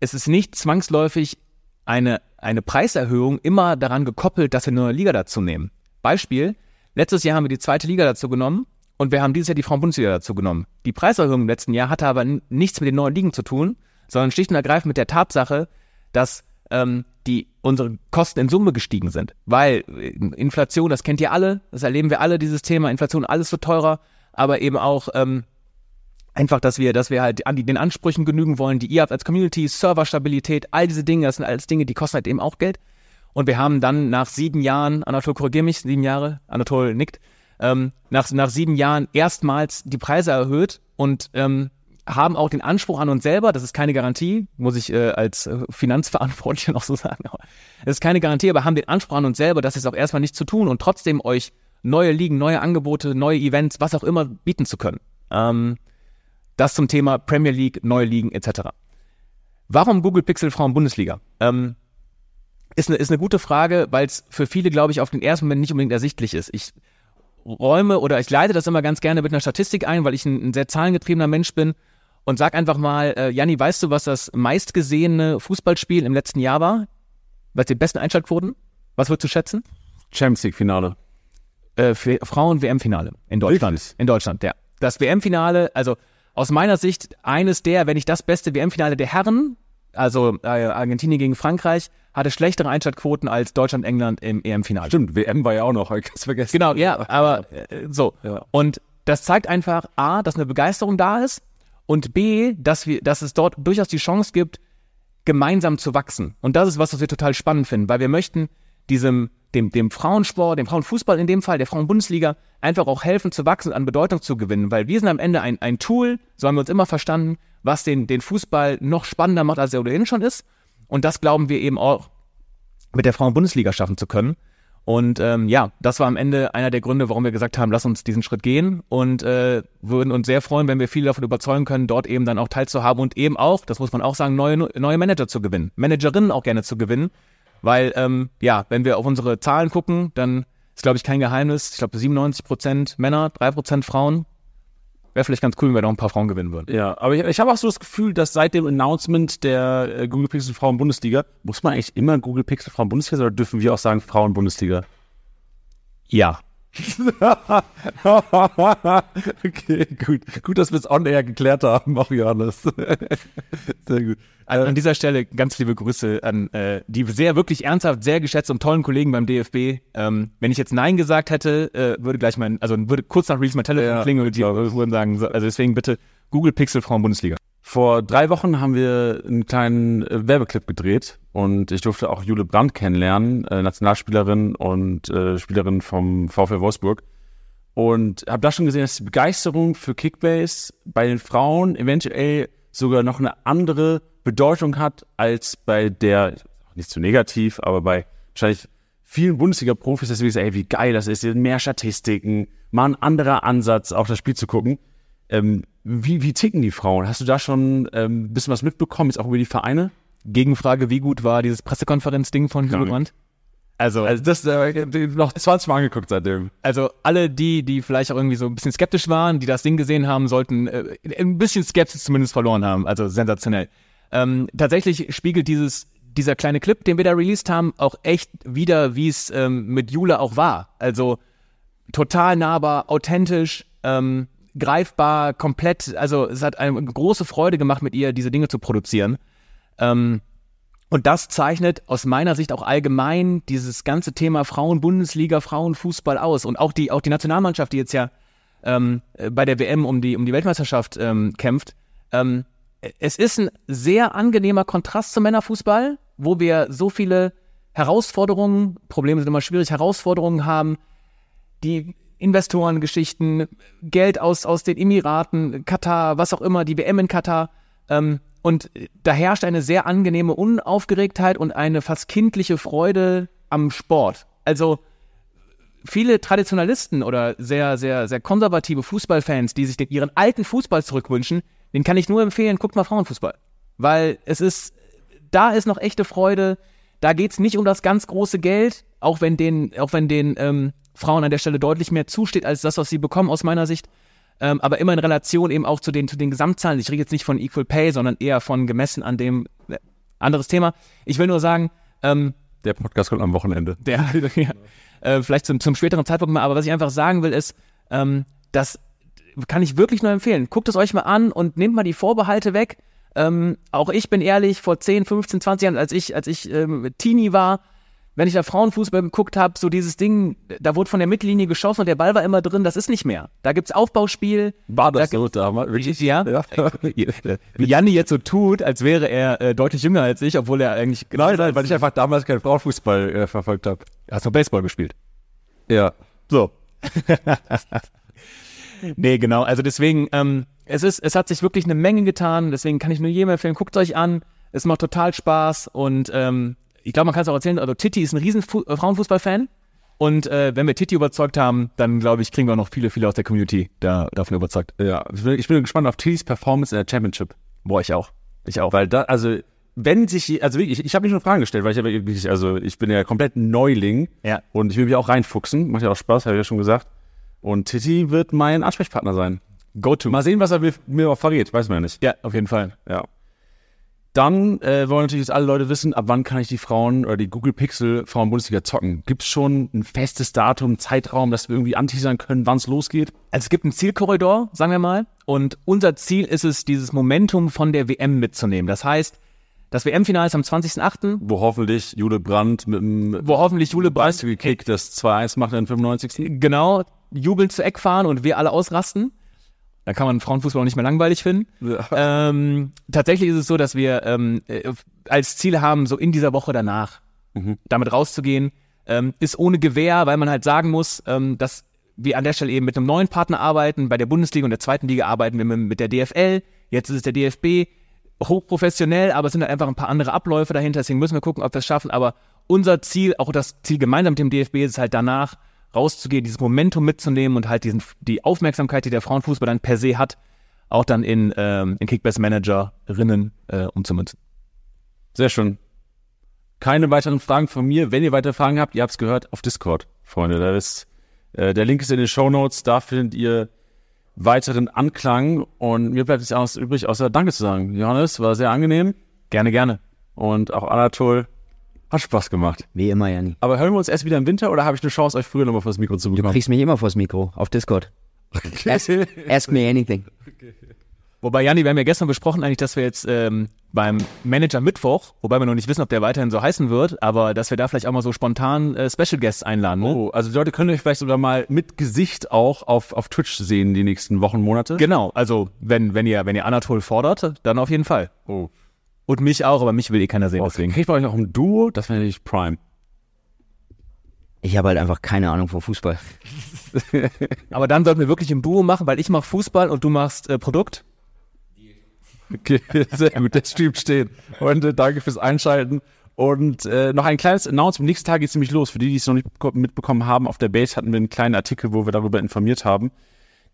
es ist nicht zwangsläufig eine, eine Preiserhöhung immer daran gekoppelt, dass wir eine neue Liga dazu nehmen. Beispiel, letztes Jahr haben wir die zweite Liga dazu genommen und wir haben dieses Jahr die Frauen-Bundesliga dazu genommen. Die Preiserhöhung im letzten Jahr hatte aber nichts mit den neuen Ligen zu tun, sondern schlicht und ergreifend mit der Tatsache, dass ähm, die unsere Kosten in Summe gestiegen sind. Weil äh, Inflation, das kennt ihr alle, das erleben wir alle, dieses Thema, Inflation, alles wird teurer, aber eben auch ähm, einfach, dass wir, dass wir halt an die, den Ansprüchen genügen wollen, die ihr habt als Community, Serverstabilität, all diese Dinge, das sind alles Dinge, die kosten halt eben auch Geld. Und wir haben dann nach sieben Jahren, Anatol korrigier mich, sieben Jahre, Anatol nickt, ähm, nach, nach sieben Jahren erstmals die Preise erhöht und ähm, haben auch den Anspruch an uns selber, das ist keine Garantie, muss ich äh, als äh, Finanzverantwortlicher noch so sagen, aber das ist keine Garantie, aber haben den Anspruch an uns selber, das ist auch erstmal nicht zu tun und trotzdem euch neue Ligen, neue Angebote, neue Events, was auch immer bieten zu können. Ähm, das zum Thema Premier League, neue Ligen etc. Warum Google Pixel Frauen Bundesliga? Ähm, ist eine, ist eine gute Frage, weil es für viele, glaube ich, auf den ersten Moment nicht unbedingt ersichtlich ist. Ich räume oder ich leite das immer ganz gerne mit einer Statistik ein, weil ich ein, ein sehr zahlengetriebener Mensch bin und sag einfach mal, äh, Janni, weißt du, was das meistgesehene Fußballspiel im letzten Jahr war? Was die besten Einschaltquoten? Was würdest du schätzen? Champions League Finale. Äh, Frauen-WM-Finale in Deutschland. Wirklich? In Deutschland, ja. Das WM-Finale, also aus meiner Sicht eines der, wenn nicht das beste WM-Finale der Herren, also äh, Argentinien gegen Frankreich, hatte schlechtere Einschaltquoten als Deutschland, England im EM-Finale. Stimmt, WM war ja auch noch, ich vergessen. Genau, ja, aber äh, so. Ja. Und das zeigt einfach A, dass eine Begeisterung da ist und B, dass wir, dass es dort durchaus die Chance gibt, gemeinsam zu wachsen. Und das ist was, was wir total spannend finden, weil wir möchten diesem, dem, dem Frauensport, dem Frauenfußball in dem Fall, der Frauenbundesliga, einfach auch helfen zu wachsen, an Bedeutung zu gewinnen, weil wir sind am Ende ein, ein Tool, so haben wir uns immer verstanden, was den, den Fußball noch spannender macht, als er ohnehin schon ist. Und das glauben wir eben auch mit der Frauenbundesliga schaffen zu können. Und ähm, ja, das war am Ende einer der Gründe, warum wir gesagt haben, lass uns diesen Schritt gehen. Und äh, würden uns sehr freuen, wenn wir viele davon überzeugen können, dort eben dann auch teilzuhaben und eben auch, das muss man auch sagen, neue, neue Manager zu gewinnen, Managerinnen auch gerne zu gewinnen, weil ähm, ja, wenn wir auf unsere Zahlen gucken, dann ist glaube ich kein Geheimnis, ich glaube 97 Prozent Männer, drei Prozent Frauen Wäre vielleicht ganz cool, wenn wir noch ein paar Frauen gewinnen würden. Ja, aber ich, ich habe auch so das Gefühl, dass seit dem Announcement der äh, Google Pixel Frauen Bundesliga, muss man eigentlich immer Google Pixel Frauen Bundesliga oder dürfen wir auch sagen Frauen Bundesliga? Ja. okay, gut. Gut, dass wir es on air geklärt haben, auch Johannes. Sehr gut. An, an, dieser Stelle ganz liebe Grüße an äh, die sehr, wirklich ernsthaft, sehr geschätzten und tollen Kollegen beim DFB. Ähm, wenn ich jetzt Nein gesagt hätte, äh, würde gleich mein, also würde kurz nach Release mein Telefon ja, klingeln, die würden sagen, also deswegen bitte Google Pixel Frauen Bundesliga. Vor drei Wochen haben wir einen kleinen äh, Werbeclip gedreht und ich durfte auch Jule Brandt kennenlernen, äh, Nationalspielerin und äh, Spielerin vom VfL Wolfsburg. Und habe da schon gesehen, dass die Begeisterung für Kickbase bei den Frauen eventuell sogar noch eine andere Bedeutung hat als bei der, nicht zu negativ, aber bei wahrscheinlich vielen Bundesliga-Profis, dass wir sagen, ey, wie geil das ist, mehr Statistiken, mal ein anderer Ansatz, auf das Spiel zu gucken. Ähm, wie, wie ticken die Frauen? Hast du da schon ähm, ein bisschen was mitbekommen, jetzt auch über die Vereine? Gegenfrage, wie gut war dieses Pressekonferenz-Ding von Brandt? Also, Also das äh, noch 20 Mal angeguckt seitdem. also alle die, die vielleicht auch irgendwie so ein bisschen skeptisch waren, die das Ding gesehen haben, sollten äh, ein bisschen Skepsis zumindest verloren haben. Also sensationell. Ähm, tatsächlich spiegelt dieses dieser kleine Clip, den wir da released haben, auch echt wieder, wie es ähm, mit Jule auch war. Also total nahbar, authentisch, ähm, greifbar, komplett. Also es hat eine große Freude gemacht, mit ihr diese Dinge zu produzieren. Ähm, und das zeichnet aus meiner Sicht auch allgemein dieses ganze Thema Frauen-Bundesliga, Frauenfußball aus. Und auch die, auch die Nationalmannschaft, die jetzt ja ähm, äh, bei der WM um die, um die Weltmeisterschaft ähm, kämpft. Ähm, es ist ein sehr angenehmer Kontrast zum Männerfußball, wo wir so viele Herausforderungen, Probleme sind immer schwierig, Herausforderungen haben, die Investorengeschichten, Geld aus, aus den Emiraten, Katar, was auch immer, die WM in Katar. Ähm, und da herrscht eine sehr angenehme Unaufgeregtheit und eine fast kindliche Freude am Sport. Also viele Traditionalisten oder sehr, sehr, sehr konservative Fußballfans, die sich den, ihren alten Fußball zurückwünschen, den kann ich nur empfehlen, guckt mal Frauenfußball. Weil es ist, da ist noch echte Freude, da geht's nicht um das ganz große Geld, auch wenn den, auch wenn den ähm, Frauen an der Stelle deutlich mehr zusteht als das, was sie bekommen aus meiner Sicht. Ähm, aber immer in Relation eben auch zu den, zu den Gesamtzahlen. Ich rede jetzt nicht von Equal Pay, sondern eher von gemessen an dem äh, anderes Thema. Ich will nur sagen, ähm, Der Podcast kommt am Wochenende. der, ja, äh, vielleicht zum, zum späteren Zeitpunkt mal, aber was ich einfach sagen will, ist, ähm, das kann ich wirklich nur empfehlen. Guckt es euch mal an und nehmt mal die Vorbehalte weg. Ähm, auch ich bin ehrlich, vor 10, 15, 20 Jahren, als ich, als ich ähm, Teenie war, wenn ich da Frauenfußball geguckt habe, so dieses Ding, da wurde von der Mittellinie geschossen und der Ball war immer drin, das ist nicht mehr. Da gibt's Aufbauspiel. War das Da so damals? Wirklich? Ja. Ja. Wie Janni jetzt so tut, als wäre er äh, deutlich jünger als ich, obwohl er eigentlich. Nein, nein, weil ich einfach damals keinen Frauenfußball äh, verfolgt habe. Hast du Baseball gespielt? Ja. So. nee, genau. Also deswegen, ähm, es ist, es hat sich wirklich eine Menge getan. Deswegen kann ich nur jedem empfehlen, guckt euch an. Es macht total Spaß und ähm, ich glaube, man kann es auch erzählen. Also Titi ist ein riesen Fu äh, Frauenfußballfan. Und äh, wenn wir Titi überzeugt haben, dann glaube ich, kriegen wir auch noch viele, viele aus der Community da, davon überzeugt. Ja. Ich bin, ich bin gespannt auf Tillys Performance in der Championship. Boah, ich auch. Ich auch. Weil da, also, wenn sich, also wirklich, ich, ich habe mich schon Fragen gestellt, weil ich habe wirklich, also ich bin ja komplett Neuling Ja. und ich will mich auch reinfuchsen. Macht ja auch Spaß, habe ich ja schon gesagt. Und Titi wird mein Ansprechpartner sein. Go to. Mal sehen, was er mir, mir auch verrät, weiß man ja nicht. Ja, auf jeden Fall. Ja. Dann äh, wollen natürlich jetzt alle Leute wissen, ab wann kann ich die Frauen oder die Google Pixel Frauen-Bundesliga zocken? Gibt es schon ein festes Datum, Zeitraum, dass wir irgendwie anteasern können, wann es losgeht? Also es gibt einen Zielkorridor, sagen wir mal. Und unser Ziel ist es, dieses Momentum von der WM mitzunehmen. Das heißt, das WM-Finale ist am 20.08., Wo hoffentlich Jule Brandt mit dem wo hoffentlich Jule Breis Bicycle-Kick das 2-1 macht in 95. genau jubelnd zu Eck fahren und wir alle ausrasten. Da kann man Frauenfußball auch nicht mehr langweilig finden. Ja. Ähm, tatsächlich ist es so, dass wir ähm, äh, als Ziel haben, so in dieser Woche danach damit rauszugehen. Ähm, ist ohne Gewehr, weil man halt sagen muss, ähm, dass wir an der Stelle eben mit einem neuen Partner arbeiten. Bei der Bundesliga und der zweiten Liga arbeiten wir mit, mit der DFL. Jetzt ist es der DFB. Hochprofessionell, aber es sind halt einfach ein paar andere Abläufe dahinter. Deswegen müssen wir gucken, ob wir es schaffen. Aber unser Ziel, auch das Ziel gemeinsam mit dem DFB, ist halt danach rauszugehen, dieses Momentum mitzunehmen und halt diesen, die Aufmerksamkeit, die der Frauenfußball dann per se hat, auch dann in, ähm, in Kickbass-Managerinnen äh, umzumünzen. Sehr schön. Keine weiteren Fragen von mir. Wenn ihr weitere Fragen habt, ihr habt es gehört, auf Discord, Freunde. Da ist, äh, der Link ist in den Show Notes. Da findet ihr weiteren Anklang. Und mir bleibt nichts anderes übrig, außer Danke zu sagen. Johannes, war sehr angenehm. Gerne, gerne. Und auch Anatol. Hat Spaß gemacht. Wie immer, Janni. Aber hören wir uns erst wieder im Winter oder habe ich eine Chance, euch früher nochmal vors Mikro zu Du bekommen? kriegst mich immer vors Mikro auf Discord. Ask, ask me anything. Wobei, Janni, wir haben ja gestern besprochen eigentlich, dass wir jetzt ähm, beim Manager Mittwoch, wobei wir noch nicht wissen, ob der weiterhin so heißen wird, aber dass wir da vielleicht auch mal so spontan äh, Special Guests einladen. Ne? Oh, also die Leute können euch vielleicht sogar mal mit Gesicht auch auf, auf Twitch sehen die nächsten Wochen, Monate. Genau, also wenn, wenn ihr, wenn ihr Anatol fordert, dann auf jeden Fall. Oh. Und mich auch, aber mich will eh keiner sehen, deswegen. Kriegt bei euch noch ein Duo? Das wäre natürlich Prime. Ich habe halt einfach keine Ahnung vom Fußball. Aber dann sollten wir wirklich im Duo machen, weil ich mache Fußball und du machst äh, Produkt. Okay, sehr gut, der Stream steht. Und äh, danke fürs Einschalten Und äh, noch ein kleines Announcement. Nächsten Tag geht es nämlich los. Für die, die es noch nicht mitbekommen haben, auf der Base hatten wir einen kleinen Artikel, wo wir darüber informiert haben.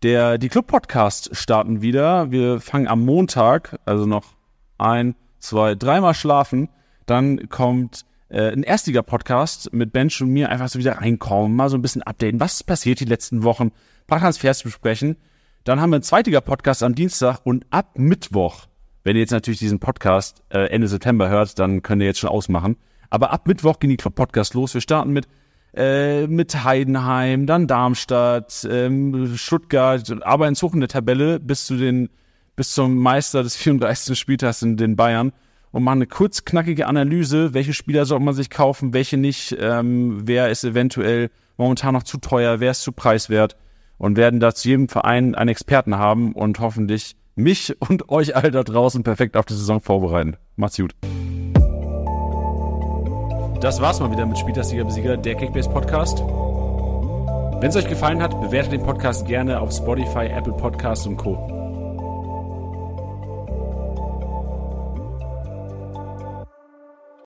Der, die Club-Podcasts starten wieder. Wir fangen am Montag, also noch ein, zwei, dreimal schlafen. Dann kommt äh, ein erstiger Podcast mit Bench und mir einfach so wieder reinkommen, mal so ein bisschen updaten, was passiert die letzten Wochen, ein paar Transfers besprechen. Dann haben wir einen zweitiger Podcast am Dienstag und ab Mittwoch, wenn ihr jetzt natürlich diesen Podcast äh, Ende September hört, dann könnt ihr jetzt schon ausmachen. Aber ab Mittwoch gehen die Club-Podcasts los. Wir starten mit äh, mit Heidenheim, dann Darmstadt, ähm, Stuttgart, aber in der Tabelle bis zu den bis zum Meister des 34. Spieltags in den Bayern und machen eine kurz knackige Analyse, welche Spieler sollte man sich kaufen, welche nicht, ähm, wer ist eventuell momentan noch zu teuer, wer ist zu preiswert und werden da zu jedem Verein einen Experten haben und hoffentlich mich und euch alle da draußen perfekt auf die Saison vorbereiten. Macht's gut. Das war's mal wieder mit Spieltagsliga Besieger, der Kickbase Podcast. Wenn es euch gefallen hat, bewertet den Podcast gerne auf Spotify, Apple Podcasts und Co.